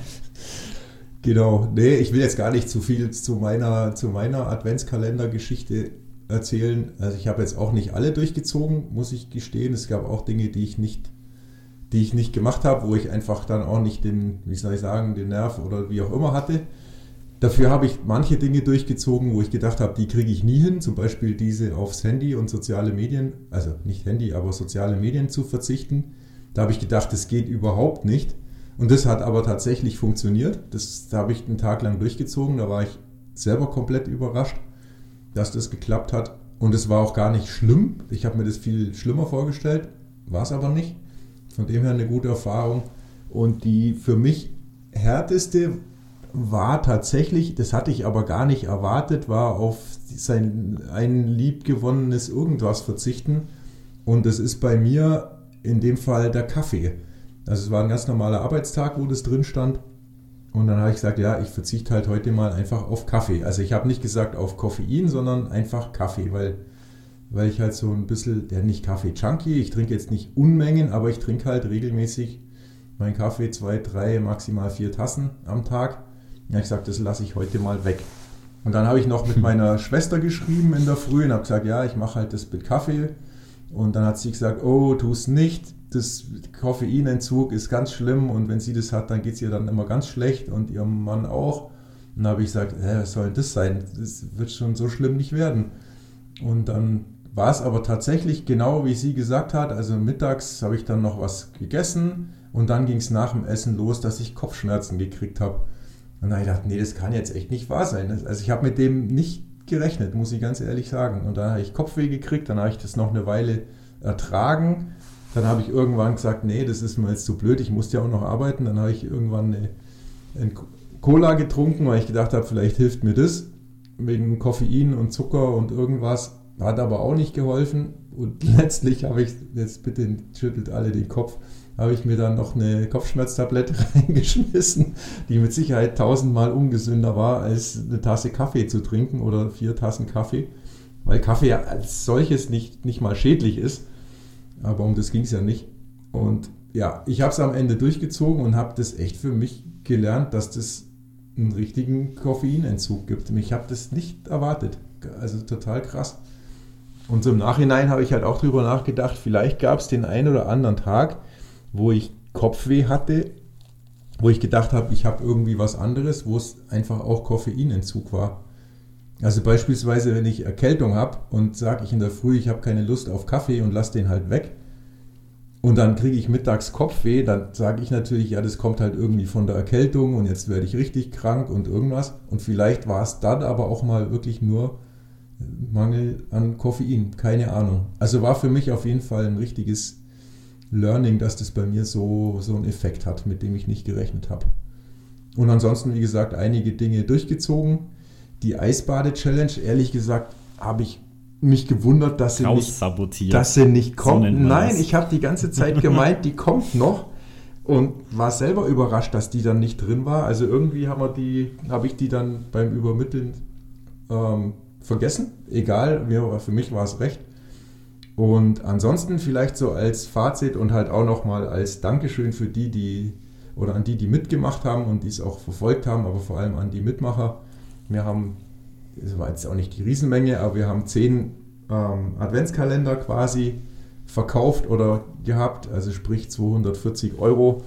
[SPEAKER 1] Genau, nee, ich will jetzt gar nicht zu viel zu meiner, zu meiner Adventskalender-Geschichte erzählen. Also ich habe jetzt auch nicht alle durchgezogen, muss ich gestehen. Es gab auch Dinge, die ich nicht, die ich nicht gemacht habe, wo ich einfach dann auch nicht den, wie soll ich sagen, den Nerv oder wie auch immer hatte. Dafür habe ich manche Dinge durchgezogen, wo ich gedacht habe, die kriege ich nie hin. Zum Beispiel diese aufs Handy und soziale Medien, also nicht Handy, aber soziale Medien zu verzichten. Da habe ich gedacht, das geht überhaupt nicht. Und das hat aber tatsächlich funktioniert. Das, da habe ich einen Tag lang durchgezogen. Da war ich selber komplett überrascht, dass das geklappt hat. Und es war auch gar nicht schlimm. Ich habe mir das viel schlimmer vorgestellt. War es aber nicht. Von dem her eine gute Erfahrung. Und die für mich härteste war tatsächlich, das hatte ich aber gar nicht erwartet, war auf sein ein liebgewonnenes irgendwas verzichten. Und das ist bei mir in dem Fall der Kaffee. Also es war ein ganz normaler Arbeitstag, wo das drin stand. Und dann habe ich gesagt, ja, ich verzichte halt heute mal einfach auf Kaffee. Also ich habe nicht gesagt auf Koffein, sondern einfach Kaffee, weil, weil ich halt so ein bisschen, der nicht Kaffee-Junkie, ich trinke jetzt nicht Unmengen, aber ich trinke halt regelmäßig meinen Kaffee, zwei, drei, maximal vier Tassen am Tag. Ja, ich gesagt, das lasse ich heute mal weg. Und dann habe ich noch mit meiner Schwester geschrieben in der Früh und habe gesagt, ja, ich mache halt das mit Kaffee. Und dann hat sie gesagt, oh, tu es nicht. Das Koffeinentzug ist ganz schlimm und wenn sie das hat, dann geht es ihr dann immer ganz schlecht und ihrem Mann auch. Und dann habe ich gesagt, hä, was soll denn das sein? Das wird schon so schlimm nicht werden. Und dann war es aber tatsächlich genau wie sie gesagt hat. Also mittags habe ich dann noch was gegessen und dann ging es nach dem Essen los, dass ich Kopfschmerzen gekriegt habe. Und dann habe ich gedacht, nee, das kann jetzt echt nicht wahr sein. Also ich habe mit dem nicht gerechnet, muss ich ganz ehrlich sagen. Und dann habe ich Kopfweh gekriegt, dann habe ich das noch eine Weile ertragen. Dann habe ich irgendwann gesagt, nee, das ist mir jetzt zu blöd, ich musste ja auch noch arbeiten. Dann habe ich irgendwann eine, eine Cola getrunken, weil ich gedacht habe, vielleicht hilft mir das. Wegen Koffein und Zucker und irgendwas. Hat aber auch nicht geholfen. Und letztlich habe ich, jetzt bitte schüttelt alle den Kopf, habe ich mir dann noch eine Kopfschmerztablette reingeschmissen, die mit Sicherheit tausendmal ungesünder war, als eine Tasse Kaffee zu trinken oder vier Tassen Kaffee, weil Kaffee als solches nicht, nicht mal schädlich ist. Aber um das ging es ja nicht. Und ja, ich habe es am Ende durchgezogen und habe das echt für mich gelernt, dass das einen richtigen Koffeinentzug gibt. Ich habe das nicht erwartet. Also total krass. Und so im Nachhinein habe ich halt auch drüber nachgedacht, vielleicht gab es den einen oder anderen Tag, wo ich Kopfweh hatte, wo ich gedacht habe, ich habe irgendwie was anderes, wo es einfach auch Koffeinentzug war. Also beispielsweise, wenn ich Erkältung habe und sage ich in der Früh, ich habe keine Lust auf Kaffee und lasse den halt weg. Und dann kriege ich mittags Kopfweh, dann sage ich natürlich, ja, das kommt halt irgendwie von der Erkältung und jetzt werde ich richtig krank und irgendwas. Und vielleicht war es dann aber auch mal wirklich nur Mangel an Koffein, keine Ahnung. Also war für mich auf jeden Fall ein richtiges Learning, dass das bei mir so, so einen Effekt hat, mit dem ich nicht gerechnet habe. Und ansonsten, wie gesagt, einige Dinge durchgezogen. Die Eisbade-Challenge, ehrlich gesagt, habe ich mich gewundert, dass sie, nicht, dass sie nicht kommt. So Nein, ich habe die ganze Zeit gemeint, die kommt noch und war selber überrascht, dass die dann nicht drin war. Also irgendwie haben wir die, habe ich die dann beim Übermitteln ähm, vergessen. Egal, mir, für mich war es recht. Und ansonsten vielleicht so als Fazit und halt auch nochmal als Dankeschön für die, die oder an die, die mitgemacht haben und die es auch verfolgt haben, aber vor allem an die Mitmacher. Wir haben, es war jetzt auch nicht die Riesenmenge, aber wir haben zehn ähm, Adventskalender quasi verkauft oder gehabt, also sprich 240 Euro,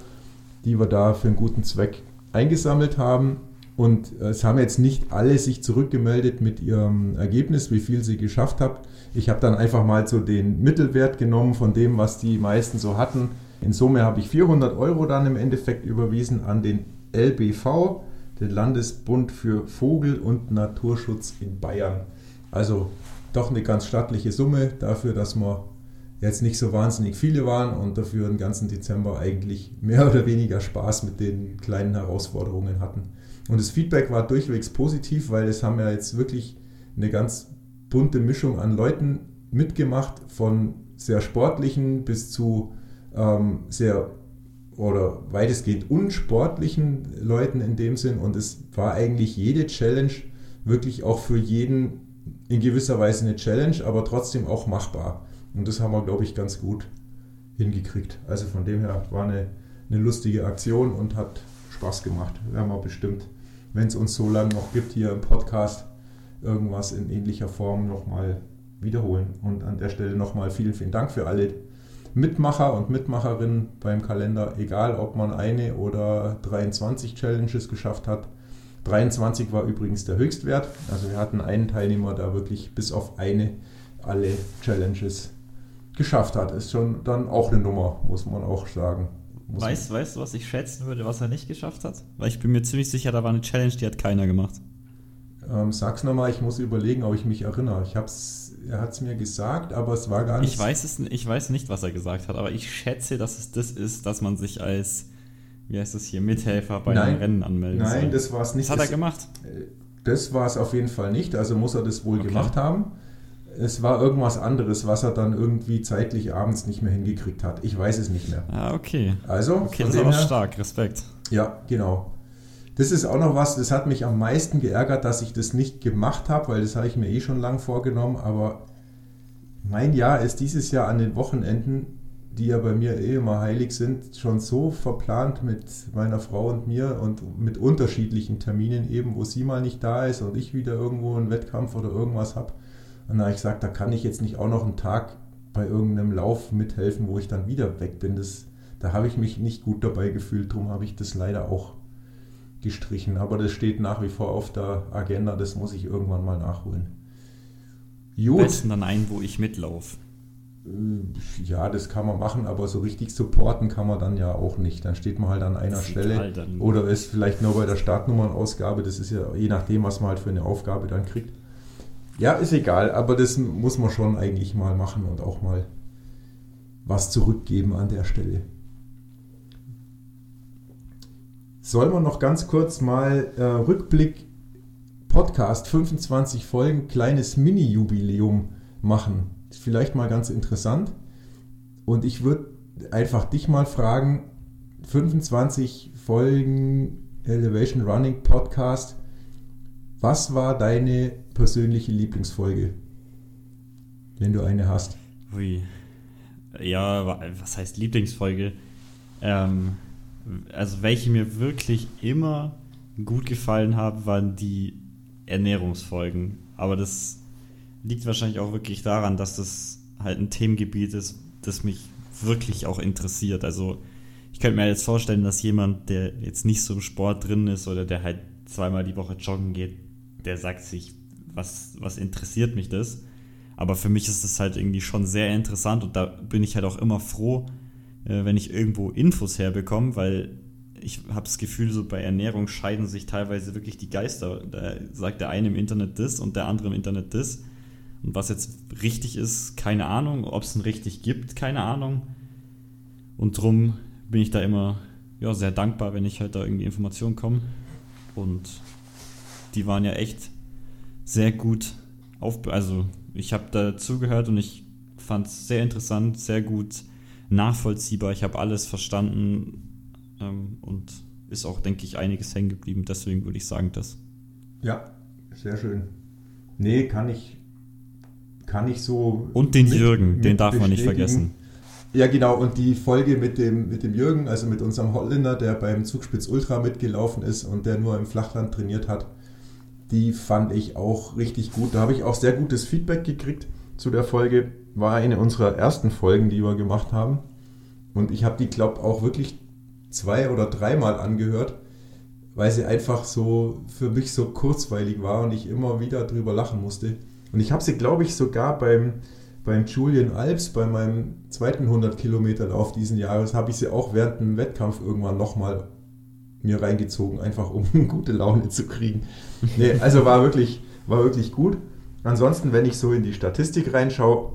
[SPEAKER 1] die wir da für einen guten Zweck eingesammelt haben. Und es haben jetzt nicht alle sich zurückgemeldet mit ihrem Ergebnis, wie viel sie geschafft haben. Ich habe dann einfach mal so den Mittelwert genommen von dem, was die meisten so hatten. In Summe habe ich 400 Euro dann im Endeffekt überwiesen an den LBV, den Landesbund für Vogel- und Naturschutz in Bayern. Also doch eine ganz stattliche Summe dafür, dass wir jetzt nicht so wahnsinnig viele waren und dafür den ganzen Dezember eigentlich mehr oder weniger Spaß mit den kleinen Herausforderungen hatten. Und das Feedback war durchwegs positiv, weil es haben ja jetzt wirklich eine ganz bunte Mischung an Leuten mitgemacht, von sehr sportlichen bis zu ähm, sehr oder weitestgehend unsportlichen Leuten in dem Sinn. Und es war eigentlich jede Challenge wirklich auch für jeden in gewisser Weise eine Challenge, aber trotzdem auch machbar. Und das haben wir, glaube ich, ganz gut hingekriegt. Also von dem her war eine, eine lustige Aktion und hat Spaß gemacht. Werden wir bestimmt, wenn es uns so lange noch gibt hier im Podcast, irgendwas in ähnlicher Form nochmal wiederholen. Und an der Stelle nochmal vielen, vielen Dank für alle Mitmacher und Mitmacherinnen beim Kalender, egal ob man eine oder 23 Challenges geschafft hat. 23 war übrigens der Höchstwert. Also wir hatten einen Teilnehmer, der wirklich bis auf eine alle Challenges geschafft hat. Ist schon dann auch eine Nummer, muss man auch sagen.
[SPEAKER 3] weißt, weißt du, was ich schätzen würde, was er nicht geschafft hat? Weil ich bin mir ziemlich sicher, da war eine Challenge, die hat keiner gemacht.
[SPEAKER 1] Ähm, sag's nochmal, ich muss überlegen, ob ich mich erinnere. Ich hab's, er hat es mir gesagt, aber es war gar nicht.
[SPEAKER 3] Ich weiß, es, ich weiß nicht, was er gesagt hat, aber ich schätze, dass es das ist, dass man sich als wie heißt das hier, Mithelfer bei
[SPEAKER 1] Nein.
[SPEAKER 3] einem Rennen anmelden
[SPEAKER 1] Nein,
[SPEAKER 3] soll.
[SPEAKER 1] das war es nicht.
[SPEAKER 3] Was hat er
[SPEAKER 1] Das-
[SPEAKER 3] gemacht?
[SPEAKER 1] Das war es auf jeden Fall nicht, also muss er das wohl
[SPEAKER 3] Okay.
[SPEAKER 1] gemacht haben. Es war irgendwas anderes, was er dann irgendwie zeitlich abends nicht mehr hingekriegt hat. Ich weiß es nicht mehr.
[SPEAKER 3] Ah, okay.
[SPEAKER 1] Also,
[SPEAKER 3] Okay, das ist aber stark, Respekt.
[SPEAKER 1] Ja, genau. Das ist auch noch was, das hat mich am meisten geärgert, dass ich das nicht gemacht habe, weil das habe ich mir eh schon lang vorgenommen, aber mein Jahr ist dieses Jahr an den Wochenenden, die ja bei mir eh immer heilig sind, schon so verplant mit meiner Frau und mir und mit unterschiedlichen Terminen eben, wo sie mal nicht da ist und ich wieder irgendwo einen Wettkampf oder irgendwas habe. Und da habe ich gesagt, da kann ich jetzt nicht auch noch einen Tag bei irgendeinem Lauf mithelfen, wo ich dann wieder weg bin. Das, da habe ich mich nicht gut dabei gefühlt, darum habe ich das leider auch gestrichen. Aber das steht nach wie vor auf der Agenda, das muss ich irgendwann mal nachholen.
[SPEAKER 3] Am
[SPEAKER 1] Gut,
[SPEAKER 3] besten dann ein, wo ich mitlaufe.
[SPEAKER 1] äh, ja, das kann man machen, aber so richtig supporten kann man dann ja auch nicht. Dann steht man halt an einer Stelle
[SPEAKER 3] dann.
[SPEAKER 1] oder ist vielleicht nur bei der Startnummernausgabe. Das ist ja je nachdem, was man halt für eine Aufgabe dann kriegt. Ja, ist egal, aber das muss man schon eigentlich mal machen und auch mal was zurückgeben an der Stelle. Soll man noch ganz kurz mal äh, Rückblick Podcast 25 Folgen, kleines Mini-Jubiläum machen. Vielleicht mal ganz interessant. Und ich würde einfach dich mal fragen, 25 Folgen Elevation Running Podcast, was war deine persönliche Lieblingsfolge? Wenn du eine hast.
[SPEAKER 3] Ui. Ja, wa- was heißt Lieblingsfolge? Ähm, also welche mir wirklich immer gut gefallen haben, waren die Ernährungsfolgen. Aber das liegt wahrscheinlich auch wirklich daran, dass das halt ein Themengebiet ist, das mich wirklich auch interessiert. Also ich könnte mir jetzt vorstellen, dass jemand, der jetzt nicht so im Sport drin ist oder der halt zweimal die Woche joggen geht, der sagt sich, was, was interessiert mich das? Aber für mich ist das halt irgendwie schon sehr interessant und da bin ich halt auch immer froh, äh, wenn ich irgendwo Infos herbekomme, weil ich habe das Gefühl, so bei Ernährung scheiden sich teilweise wirklich die Geister. Da sagt der eine im Internet das und der andere im Internet das. Und was jetzt richtig ist, keine Ahnung. Ob es ein richtig gibt, keine Ahnung. Und drum bin ich da immer ja, sehr dankbar, wenn ich halt da irgendwie Informationen komme. Und die waren ja echt sehr gut auf. Also ich habe da zugehört und ich fand es sehr interessant, sehr gut nachvollziehbar. Ich habe alles verstanden ähm, und ist auch, denke ich, einiges hängen geblieben. Deswegen würde ich sagen, das.
[SPEAKER 1] Ja, sehr schön. Nee, kann ich, kann ich so.
[SPEAKER 3] Und den
[SPEAKER 1] mit-
[SPEAKER 3] Jürgen, den
[SPEAKER 1] mit
[SPEAKER 3] darf man nicht vergessen.
[SPEAKER 1] Ja, genau. Und die Folge mit dem, mit dem Jürgen, also mit unserem Holländer, der beim Zugspitz Ultra mitgelaufen ist und der nur im Flachland trainiert hat, die fand ich auch richtig gut. Da habe ich auch sehr gutes Feedback gekriegt zu der Folge. War eine unserer ersten Folgen, die wir gemacht haben. Und ich habe die, glaube auch wirklich zwei oder dreimal angehört, weil sie einfach so für mich so kurzweilig war und ich immer wieder drüber lachen musste. Und ich habe sie, glaube ich, sogar beim, beim Julian Alps, bei meinem zweiten 100 Kilometer Lauf diesen Jahres, habe ich sie auch während dem Wettkampf irgendwann nochmal mir reingezogen, einfach um gute Laune zu kriegen. Nee, also war wirklich, war wirklich gut. Ansonsten, wenn ich so in die Statistik reinschaue,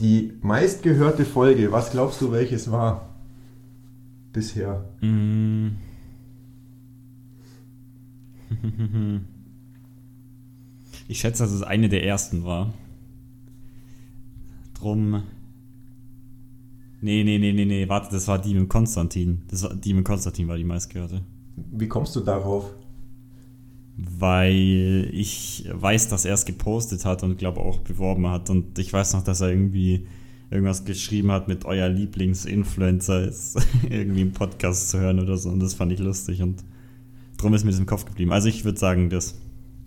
[SPEAKER 1] die meistgehörte Folge, was glaubst du, welches war bisher?
[SPEAKER 3] Mm. Ich schätze, dass es eine der ersten war. Drum. Nee, nee, nee, nee, nee, warte, das war die mit Konstantin. Das war, die mit Konstantin war die meistgehörte.
[SPEAKER 1] Wie kommst du darauf?
[SPEAKER 3] Weil ich weiß, dass er es gepostet hat und glaube auch beworben hat. Und ich weiß noch, dass er irgendwie irgendwas geschrieben hat mit euer Lieblingsinfluencer ist irgendwie im Podcast zu hören oder so. Und das fand ich lustig und drum ist mir das im Kopf geblieben. Also ich würde sagen, das.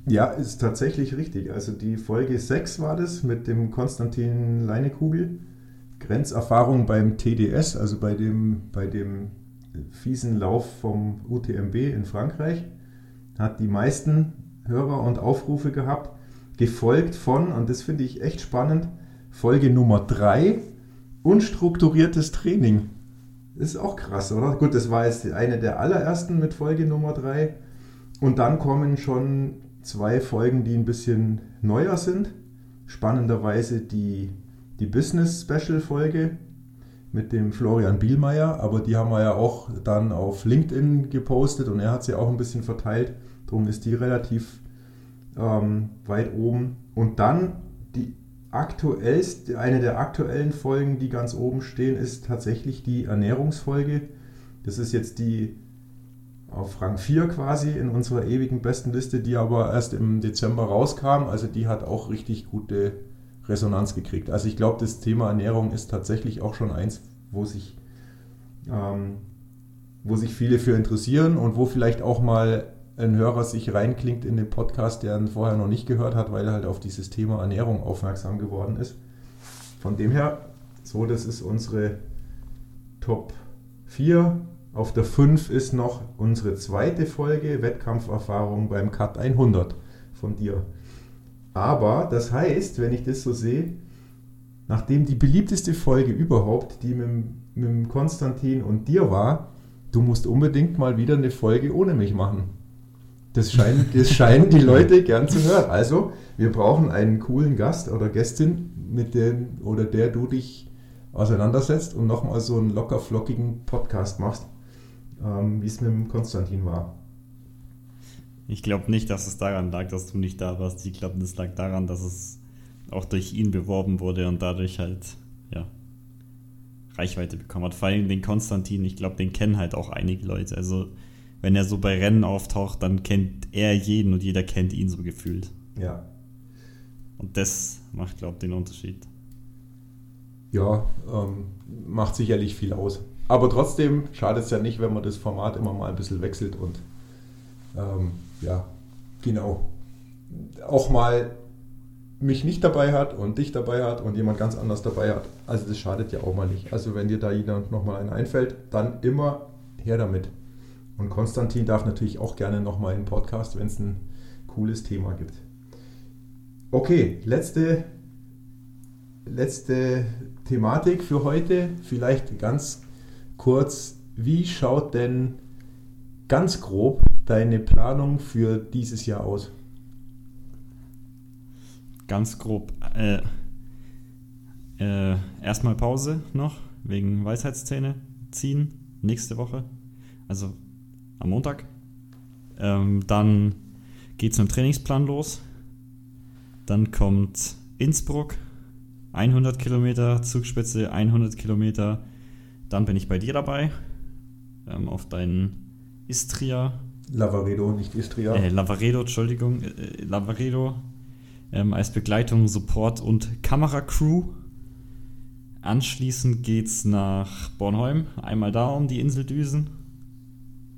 [SPEAKER 1] Ja, ist tatsächlich richtig. Also die Folge 6 war das mit dem Konstantin Leinekugel. Grenzerfahrung beim TDS, also bei dem, bei dem fiesen Lauf vom UTMB in Frankreich. Hat die meisten Hörer und Aufrufe gehabt. Gefolgt von, und das finde ich echt spannend, Folge Nummer 3, unstrukturiertes Training. Ist auch krass, oder? Gut, das war jetzt eine der allerersten mit Folge Nummer 3. Und dann kommen schon zwei Folgen, die ein bisschen neuer sind. Spannenderweise die, die Business Special Folge, mit dem Florian Bielmeier, aber die haben wir ja auch dann auf LinkedIn gepostet und er hat sie auch ein bisschen verteilt. Darum ist die relativ ähm, weit oben. Und dann die aktuellste, eine der aktuellen Folgen, die ganz oben stehen, ist tatsächlich die Ernährungsfolge. Das ist jetzt die auf Rang 4 quasi in unserer ewigen besten Liste, die aber erst im Dezember rauskam. Also die hat auch richtig gute Resonanz gekriegt. Also ich glaube, das Thema Ernährung ist tatsächlich auch schon eins, wo sich, ähm, wo sich viele für interessieren und wo vielleicht auch mal ein Hörer sich reinklingt in den Podcast, der ihn vorher noch nicht gehört hat, weil er halt auf dieses Thema Ernährung aufmerksam geworden ist. Von dem her, so, das ist unsere Top 4. Auf der 5 ist noch unsere zweite Folge, Wettkampferfahrung beim Cut 100 von dir. Aber das heißt, wenn ich das so sehe, nachdem die beliebteste Folge überhaupt, die mit, mit Konstantin und dir war, du musst unbedingt mal wieder eine Folge ohne mich machen. Das scheinen, das scheinen die Leute gern zu hören. Also, wir brauchen einen coolen Gast oder Gästin, mit dem oder der du dich auseinandersetzt und nochmal so einen locker flockigen Podcast machst, ähm, wie es mit dem Konstantin war.
[SPEAKER 3] Ich glaube nicht, dass es daran lag, dass du nicht da warst. Ich glaube, das lag daran, dass es auch durch ihn beworben wurde und dadurch halt, ja, Reichweite bekommen hat. Vor allem den Konstantin, ich glaube, den kennen halt auch einige Leute. Also wenn er so bei Rennen auftaucht, dann kennt er jeden und jeder kennt ihn so gefühlt.
[SPEAKER 1] Ja.
[SPEAKER 3] Und das macht, glaube ich, den Unterschied.
[SPEAKER 1] Ja, ähm, macht sicherlich viel aus. Aber trotzdem schadet es ja nicht, wenn man das Format immer mal ein bisschen wechselt und ähm, ja, genau. Auch mal mich nicht dabei hat und dich dabei hat und jemand ganz anders dabei hat. Also das schadet ja auch mal nicht. Also wenn dir da jemand nochmal einen einfällt, dann immer her damit. Und Konstantin darf natürlich auch gerne nochmal in den Podcast, wenn es ein cooles Thema gibt. Okay, letzte, letzte Thematik für heute. Vielleicht ganz kurz, wie schaut denn ganz grob deine Planung für dieses Jahr aus?
[SPEAKER 3] Ganz grob. Äh, äh, erstmal Pause noch, wegen Weisheitszähne ziehen, nächste Woche. Also am Montag. Ähm, dann geht es mit dem Trainingsplan los. Dann kommt Innsbruck, 100 Kilometer, Zugspitze 100 Kilometer. Dann bin ich bei dir dabei, ähm, auf deinen Istria.
[SPEAKER 1] Lavaredo, nicht Istria.
[SPEAKER 3] Äh, Lavaredo, Entschuldigung, äh, Lavaredo. Ähm, als Begleitung, Support und Kameracrew. Anschließend geht es nach Bornholm, einmal da um die Inseldüsen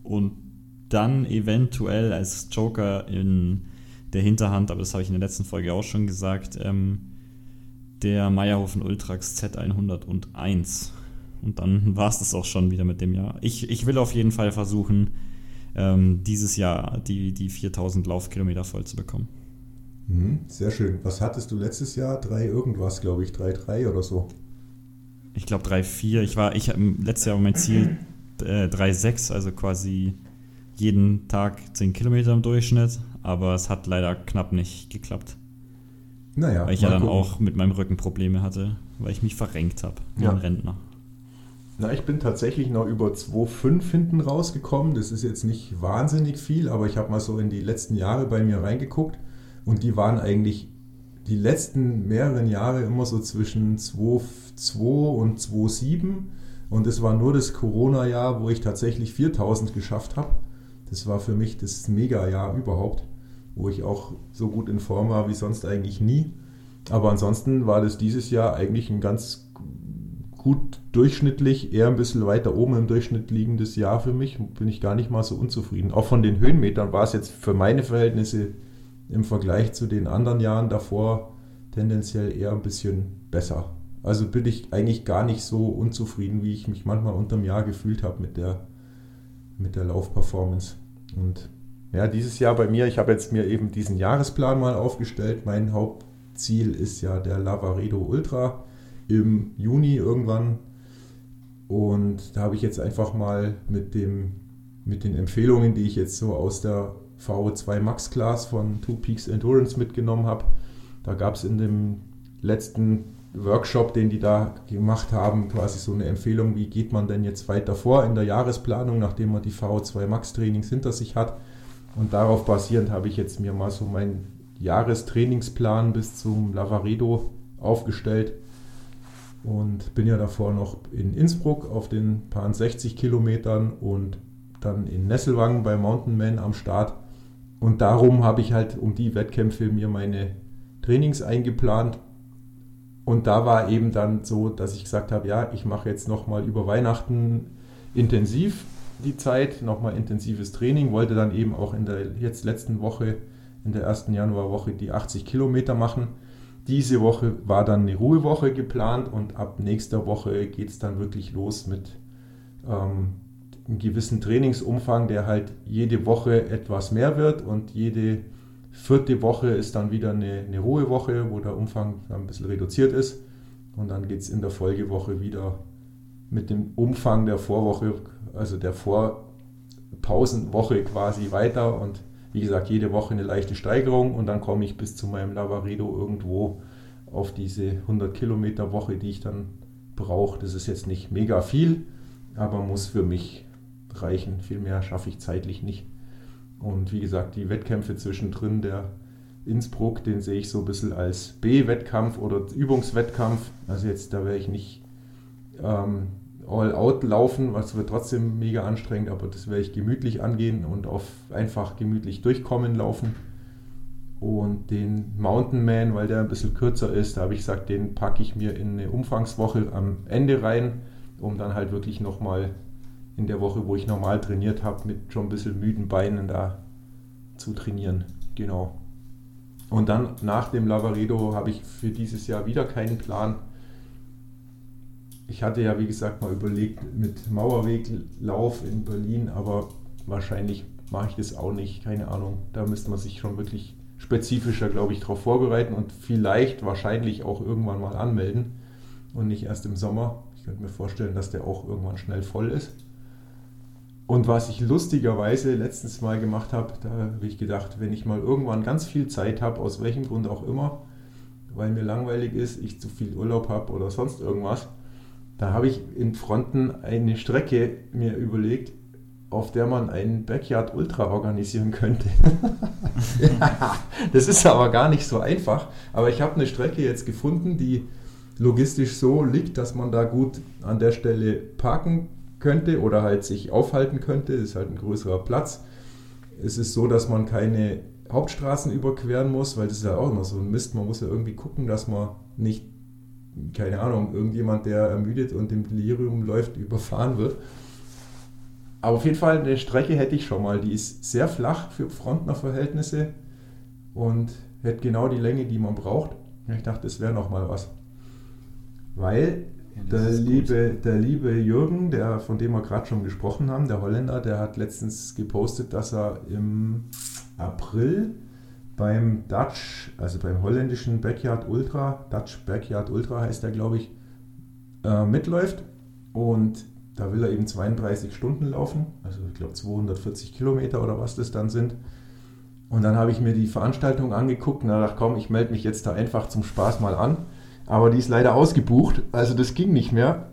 [SPEAKER 3] und dann eventuell als Joker in der Hinterhand, aber das habe ich in der letzten Folge auch schon gesagt, ähm, der Meierhofen Ultrax Z101. Und dann war es das auch schon wieder mit dem Jahr. Ich, ich will auf jeden Fall versuchen, ähm, dieses Jahr die, die 4000 Laufkilometer voll zu bekommen.
[SPEAKER 1] Mhm, sehr schön. Was hattest du letztes Jahr? Drei irgendwas, glaube ich. 3,3 oder so.
[SPEAKER 3] Ich glaube 3,4. Ich war, ich letztes Jahr mein Ziel äh, 3,6, also quasi jeden Tag 10 Kilometer im Durchschnitt, aber es hat leider knapp nicht geklappt.
[SPEAKER 1] Naja,
[SPEAKER 3] weil ich ja dann gucken. auch mit meinem Rücken Probleme hatte, weil ich mich verrenkt habe, wie ja. ein Rentner.
[SPEAKER 1] Na, ich bin tatsächlich noch über 2,5 hinten rausgekommen. Das ist jetzt nicht wahnsinnig viel, aber ich habe mal so in die letzten Jahre bei mir reingeguckt und die waren eigentlich die letzten mehreren Jahre immer so zwischen 2,2 und 2,7 und es war nur das Corona-Jahr, wo ich tatsächlich 4000 geschafft habe. Das war für mich das Mega-Jahr überhaupt, wo ich auch so gut in Form war wie sonst eigentlich nie. Aber ansonsten war das dieses Jahr eigentlich ein ganz gut durchschnittlich, eher ein bisschen weiter oben im Durchschnitt liegendes Jahr für mich. Bin ich gar nicht mal so unzufrieden. Auch von den Höhenmetern war es jetzt für meine Verhältnisse im Vergleich zu den anderen Jahren davor tendenziell eher ein bisschen besser. Also bin ich eigentlich gar nicht so unzufrieden, wie ich mich manchmal unterm Jahr gefühlt habe mit der, mit der Laufperformance. Und ja, dieses Jahr bei mir, ich habe jetzt mir eben diesen Jahresplan mal aufgestellt. Mein Hauptziel ist ja der Lavaredo Ultra im Juni irgendwann. Und da habe ich jetzt einfach mal mit, dem, mit den Empfehlungen, die ich jetzt so aus der VO2 Max Class von Two Peaks Endurance mitgenommen habe, da gab es in dem letzten Workshop, den die da gemacht haben, quasi so eine Empfehlung, wie geht man denn jetzt weiter vor in der Jahresplanung, nachdem man die VO2 Max Trainings hinter sich hat. Und darauf basierend habe ich jetzt mir mal so meinen Jahrestrainingsplan bis zum Lavaredo aufgestellt und bin ja davor noch in Innsbruck auf den paar 60 Kilometern und dann in Nesselwangen bei Mountain Man am Start. Und darum habe ich halt um die Wettkämpfe mir meine Trainings eingeplant. Und da war eben dann so, dass ich gesagt habe, ja, ich mache jetzt nochmal über Weihnachten intensiv die Zeit, nochmal intensives Training, wollte dann eben auch in der jetzt letzten Woche, in der ersten Januarwoche die 80 Kilometer machen diese Woche war dann eine Ruhewoche geplant und ab nächster Woche geht es dann wirklich los mit ähm, einem gewissen Trainingsumfang, der halt jede Woche etwas mehr wird und jede vierte Woche ist dann wieder eine, eine Ruhewoche, wo der Umfang ein bisschen reduziert ist. Und dann geht es in der Folgewoche wieder mit dem Umfang der Vorwoche, also der Vorpausenwoche quasi weiter und wie gesagt, jede Woche eine leichte Steigerung und dann komme ich bis zu meinem Lavaredo irgendwo auf diese 100 Kilometer Woche, die ich dann brauche. Das ist jetzt nicht mega viel, aber muss für mich reichen. Viel mehr schaffe ich zeitlich nicht. Und wie gesagt, die Wettkämpfe zwischendrin, der Innsbruck, den sehe ich so ein bisschen als B-Wettkampf oder Übungswettkampf. Also jetzt, da werde ich nicht ähm, All-Out laufen, was wird trotzdem mega anstrengend, aber das werde ich gemütlich angehen und auf einfach gemütlich durchkommen laufen. Und den Mountain Man, weil der ein bisschen kürzer ist, da habe ich gesagt, den packe ich mir in eine Umfangswoche am Ende rein, um dann halt wirklich nochmal in der Woche, wo ich normal trainiert habe, mit schon ein bisschen müden Beinen da zu trainieren. Genau. Und dann nach dem Lavaredo habe ich für dieses Jahr wieder keinen ich hatte ja, wie gesagt, mal überlegt mit Mauerweglauf in Berlin, aber wahrscheinlich mache ich das auch nicht, keine Ahnung. Da müsste man sich schon wirklich spezifischer, glaube ich, darauf vorbereiten und vielleicht wahrscheinlich auch irgendwann mal anmelden und nicht erst im Sommer. Ich könnte mir vorstellen, dass der auch irgendwann schnell voll ist. Und was ich lustigerweise letztens mal gemacht habe, da habe ich gedacht, wenn ich mal irgendwann ganz viel Zeit habe, aus welchem Grund auch immer, weil mir langweilig ist, ich zu viel Urlaub habe oder sonst irgendwas, da habe ich in Fronten eine Strecke mir überlegt, auf der man einen Backyard Ultra organisieren könnte. ja, das ist aber gar nicht so einfach. Aber ich habe eine Strecke jetzt gefunden, die logistisch so liegt, dass man da gut an der Stelle parken könnte oder halt sich aufhalten könnte. Das ist halt ein größerer Platz. Es ist so, dass man keine Hauptstraßen überqueren muss, weil das ist ja auch immer so ein Mist. Man muss ja irgendwie gucken, dass man nicht keine Ahnung, irgendjemand, der ermüdet und im Delirium läuft, überfahren wird. Aber auf jeden Fall eine Strecke hätte ich schon mal. Die ist sehr flach für Frontner-Verhältnisse und hätte genau die Länge, die man braucht. Ich dachte, das wäre noch mal was. Weil ja, der, liebe, der liebe Jürgen, der, von dem wir gerade schon gesprochen haben, der Holländer, der hat letztens gepostet, dass er im April beim Dutch, also beim holländischen Backyard Ultra, Dutch Backyard Ultra heißt der, glaube ich, äh, mitläuft. Und da will er eben 32 Stunden laufen, also ich glaube 240 Kilometer oder was das dann sind. Und dann habe ich mir die Veranstaltung angeguckt und dachte, komm, ich melde mich jetzt da einfach zum Spaß mal an. Aber die ist leider ausgebucht, also das ging nicht mehr.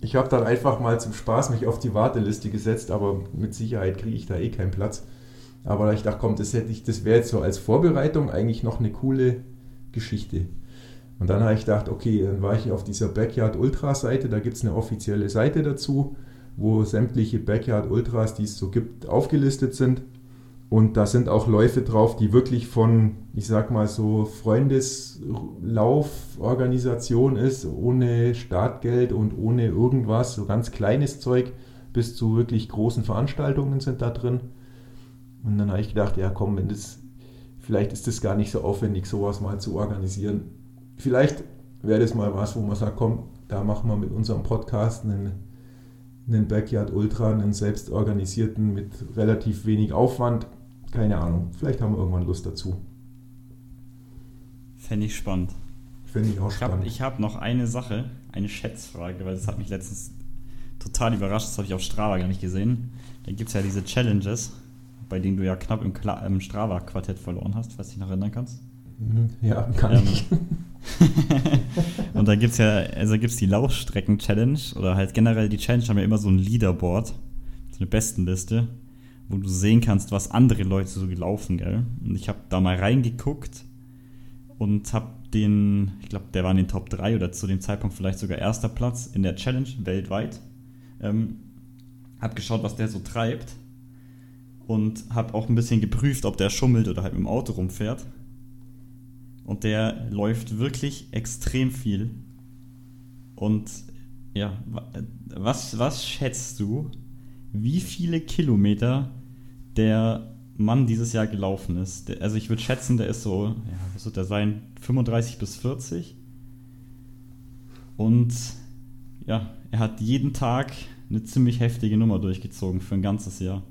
[SPEAKER 1] Ich habe dann einfach mal zum Spaß mich auf die Warteliste gesetzt, aber mit Sicherheit kriege ich da eh keinen Platz. Aber ich dachte, komm, das das wäre jetzt so als Vorbereitung eigentlich noch eine coole Geschichte. Und dann habe ich gedacht, okay, dann war ich auf dieser Backyard Ultra Seite, da gibt es eine offizielle Seite dazu, wo sämtliche Backyard Ultras, die es so gibt, aufgelistet sind. Und da sind auch Läufe drauf, die wirklich von, ich sag mal so, Freundeslauforganisation ist, ohne Startgeld und ohne irgendwas, so ganz kleines Zeug, bis zu wirklich großen Veranstaltungen sind da drin. Und dann habe ich gedacht, ja komm, wenn das, vielleicht ist das gar nicht so aufwendig, sowas mal zu organisieren. Vielleicht wäre das mal was, wo man sagt, komm, da machen wir mit unserem Podcast einen, einen Backyard Ultra, einen selbst organisierten mit relativ wenig Aufwand. Keine Ahnung, vielleicht haben wir irgendwann Lust dazu.
[SPEAKER 3] Fände ich spannend.
[SPEAKER 1] Finde ich auch spannend.
[SPEAKER 3] Ich habe hab noch eine Sache, eine Schätzfrage, weil das hat mich letztens total überrascht, das habe ich auf Strava gar nicht gesehen. Da gibt es ja diese Challenges bei denen du ja knapp im, im Strava-Quartett verloren hast, falls du dich noch erinnern kannst.
[SPEAKER 1] Mhm. Ja, kann ähm, ich.
[SPEAKER 3] und da gibt es ja, also gibt es die Laufstrecken-Challenge oder halt generell die Challenge haben ja immer so ein Leaderboard, so eine Bestenliste, wo du sehen kannst, was andere Leute so gelaufen, gell? Und ich habe da mal reingeguckt und habe den, ich glaube, der war in den Top 3 oder zu dem Zeitpunkt vielleicht sogar erster Platz in der Challenge weltweit. Ähm, hab geschaut, was der so treibt und habe auch ein bisschen geprüft, ob der schummelt oder halt mit dem Auto rumfährt. Und der läuft wirklich extrem viel. Und ja, was, was schätzt du, wie viele Kilometer der Mann dieses Jahr gelaufen ist? Also ich würde schätzen, der ist so, ja, was wird der sein? 35 bis 40. Und ja, er hat jeden Tag eine ziemlich heftige Nummer durchgezogen für ein ganzes Jahr.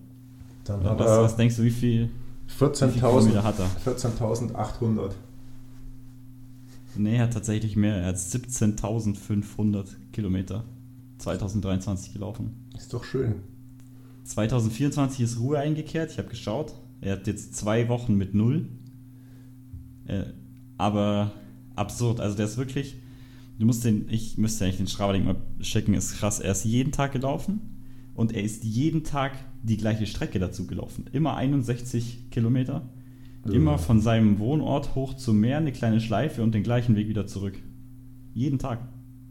[SPEAKER 1] Dann hat
[SPEAKER 3] was, was denkst du, wie viel
[SPEAKER 1] 14.800.
[SPEAKER 3] 14 Nee, er hat tatsächlich mehr. Er hat 17.500 Kilometer 2023 gelaufen.
[SPEAKER 1] Ist doch schön.
[SPEAKER 3] 2024 ist Ruhe eingekehrt. Ich habe geschaut. Er hat jetzt zwei Wochen mit null. Äh, aber absurd. Also der ist wirklich. Du musst den. Ich müsste eigentlich den Strava-Link mal schicken. Ist krass. Er ist jeden Tag gelaufen und er ist jeden Tag die gleiche Strecke dazu gelaufen. Immer 61 Kilometer. Ja. Immer von seinem Wohnort hoch zum Meer, eine kleine Schleife und den gleichen Weg wieder zurück. Jeden Tag.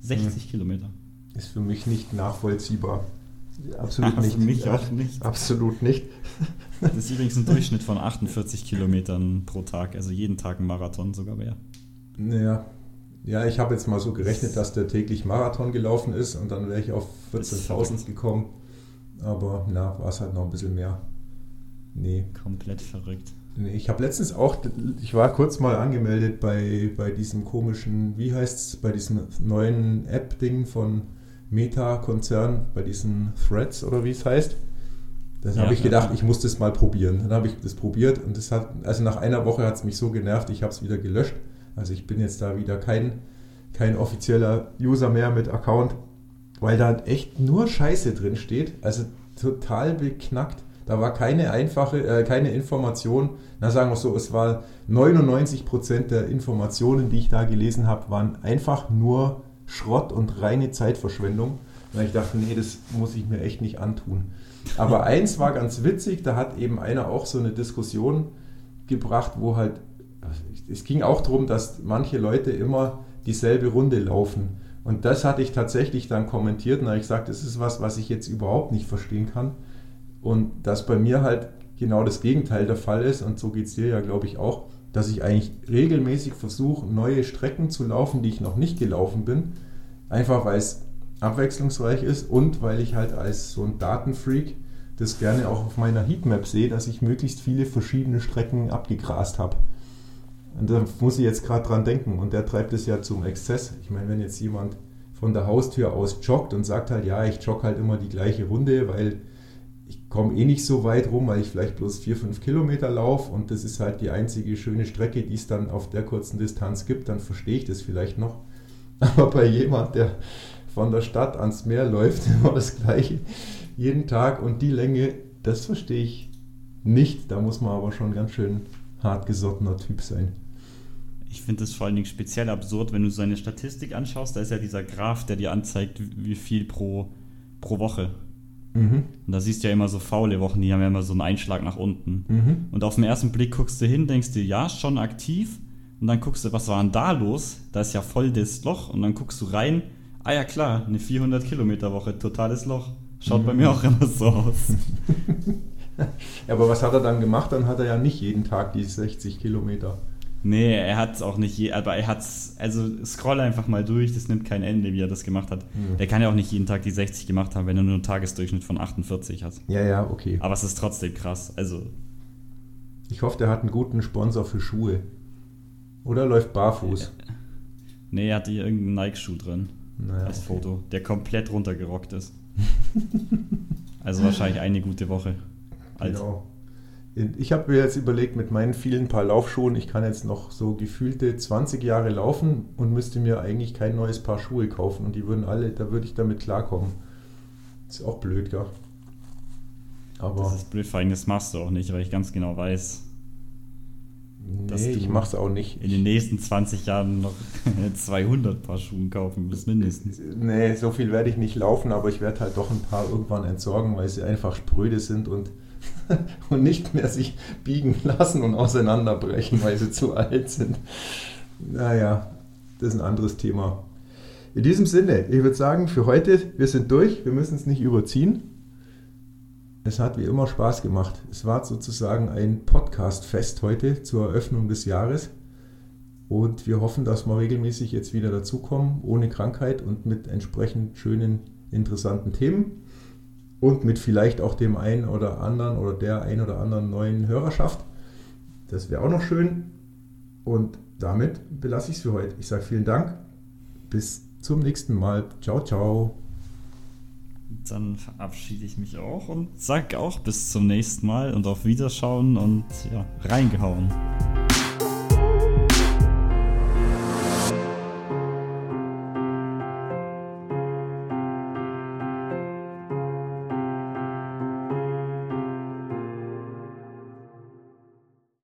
[SPEAKER 3] 60 ja. Kilometer.
[SPEAKER 1] Ist für mich nicht nachvollziehbar. Absolut
[SPEAKER 3] ja,
[SPEAKER 1] nicht.
[SPEAKER 3] Für mich auch nicht.
[SPEAKER 1] Absolut nicht.
[SPEAKER 3] Das ist übrigens ein Durchschnitt von 48 Kilometern pro Tag, also jeden Tag ein Marathon sogar wäre.
[SPEAKER 1] Naja, ja, ich habe jetzt mal so gerechnet, dass der täglich Marathon gelaufen ist und dann wäre ich auf 14.000 gekommen. Aber na, war es halt noch ein bisschen mehr.
[SPEAKER 3] Nee. Komplett verrückt.
[SPEAKER 1] Nee, ich habe letztens auch, ich war kurz mal angemeldet bei, bei diesem komischen, wie heißt es, bei diesem neuen App-Ding von Meta-Konzern, bei diesen Threads oder wie es heißt. Dann ja, habe ich gedacht, ich muss das mal probieren. Dann habe ich das probiert und das hat, also nach einer Woche hat es mich so genervt, ich habe es wieder gelöscht. Also ich bin jetzt da wieder kein, kein offizieller User mehr mit Account weil da echt nur Scheiße drin steht. Also total beknackt. Da war keine einfache, äh, keine Information. Na, sagen wir so, es war 99 Prozent der Informationen, die ich da gelesen habe, waren einfach nur Schrott und reine Zeitverschwendung. Und ich dachte, nee, das muss ich mir echt nicht antun. Aber eins war ganz witzig, da hat eben einer auch so eine Diskussion gebracht, wo halt, es ging auch darum, dass manche Leute immer dieselbe Runde laufen. Und das hatte ich tatsächlich dann kommentiert und habe ich gesagt, das ist was, was ich jetzt überhaupt nicht verstehen kann. Und dass bei mir halt genau das Gegenteil der Fall ist, und so geht es dir ja, glaube ich, auch, dass ich eigentlich regelmäßig versuche, neue Strecken zu laufen, die ich noch nicht gelaufen bin. Einfach weil es abwechslungsreich ist und weil ich halt als so ein Datenfreak das gerne auch auf meiner Heatmap sehe, dass ich möglichst viele verschiedene Strecken abgegrast habe. Und da muss ich jetzt gerade dran denken. Und der treibt es ja zum Exzess. Ich meine, wenn jetzt jemand von der Haustür aus joggt und sagt halt, ja, ich jogge halt immer die gleiche Runde, weil ich komme eh nicht so weit rum, weil ich vielleicht bloß vier, fünf Kilometer laufe und das ist halt die einzige schöne Strecke, die es dann auf der kurzen Distanz gibt, dann verstehe ich das vielleicht noch. Aber bei jemand, der von der Stadt ans Meer läuft, immer das gleiche, jeden Tag und die Länge, das verstehe ich nicht. Da muss man aber schon ganz schön hartgesottener Typ sein.
[SPEAKER 3] Ich finde das vor allen Dingen speziell absurd, wenn du seine Statistik anschaust. Da ist ja dieser Graph, der dir anzeigt, wie viel pro, pro Woche. Mhm. Und da siehst du ja immer so faule Wochen, die haben ja immer so einen Einschlag nach unten. Mhm. Und auf den ersten Blick guckst du hin, denkst du, ja, schon aktiv. Und dann guckst du, was war denn da los? Da ist ja voll das Loch. Und dann guckst du rein, ah ja klar, eine 400 Kilometer Woche, totales Loch. Schaut mhm. bei mir auch immer so aus.
[SPEAKER 1] ja, aber was hat er dann gemacht? Dann hat er ja nicht jeden Tag die 60 Kilometer.
[SPEAKER 3] Nee, er hat es auch nicht, je, aber er hat es, also scroll einfach mal durch, das nimmt kein Ende, wie er das gemacht hat. Mhm. Der kann ja auch nicht jeden Tag die 60 gemacht haben, wenn er nur einen Tagesdurchschnitt von 48 hat.
[SPEAKER 1] Ja, ja, okay.
[SPEAKER 3] Aber es ist trotzdem krass, also.
[SPEAKER 1] Ich hoffe, der hat einen guten Sponsor für Schuhe. Oder läuft barfuß?
[SPEAKER 3] Nee, er hat hier irgendeinen Nike-Schuh drin. Naja, als okay. Foto, der komplett runtergerockt ist. also wahrscheinlich eine gute Woche.
[SPEAKER 1] Alt. Genau. Ich habe mir jetzt überlegt, mit meinen vielen Paar Laufschuhen, ich kann jetzt noch so gefühlte 20 Jahre laufen und müsste mir eigentlich kein neues Paar Schuhe kaufen und die würden alle, da würde ich damit klarkommen. Ist auch blöd, gell?
[SPEAKER 3] Aber das ist blöd, vor allem das machst du auch nicht, weil ich ganz genau weiß. dass
[SPEAKER 1] Nee,
[SPEAKER 3] du
[SPEAKER 1] ich mach's auch nicht.
[SPEAKER 3] in den nächsten 20 Jahren noch 200 Paar Schuhen kaufen musst, mindestens.
[SPEAKER 1] Nee, so viel werde ich nicht laufen, aber ich werde halt doch ein paar irgendwann entsorgen, weil sie einfach spröde sind und, und nicht mehr sich biegen lassen und auseinanderbrechen, weil sie zu alt sind. Naja, das ist ein anderes Thema. In diesem Sinne, ich würde sagen, für heute, wir sind durch, wir müssen es nicht überziehen. Es hat wie immer Spaß gemacht. Es war sozusagen ein Podcast-Fest heute zur Eröffnung des Jahres. Und wir hoffen, dass wir regelmäßig jetzt wieder dazukommen, ohne Krankheit und mit entsprechend schönen, interessanten Themen. Und mit vielleicht auch dem einen oder anderen oder der ein oder anderen neuen Hörerschaft. Das wäre auch noch schön. Und damit belasse ich es für heute. Ich sage vielen Dank. Bis zum nächsten Mal. Ciao, ciao.
[SPEAKER 3] Dann verabschiede ich mich auch und sage auch bis zum nächsten Mal und auf Wiederschauen und ja, reingehauen.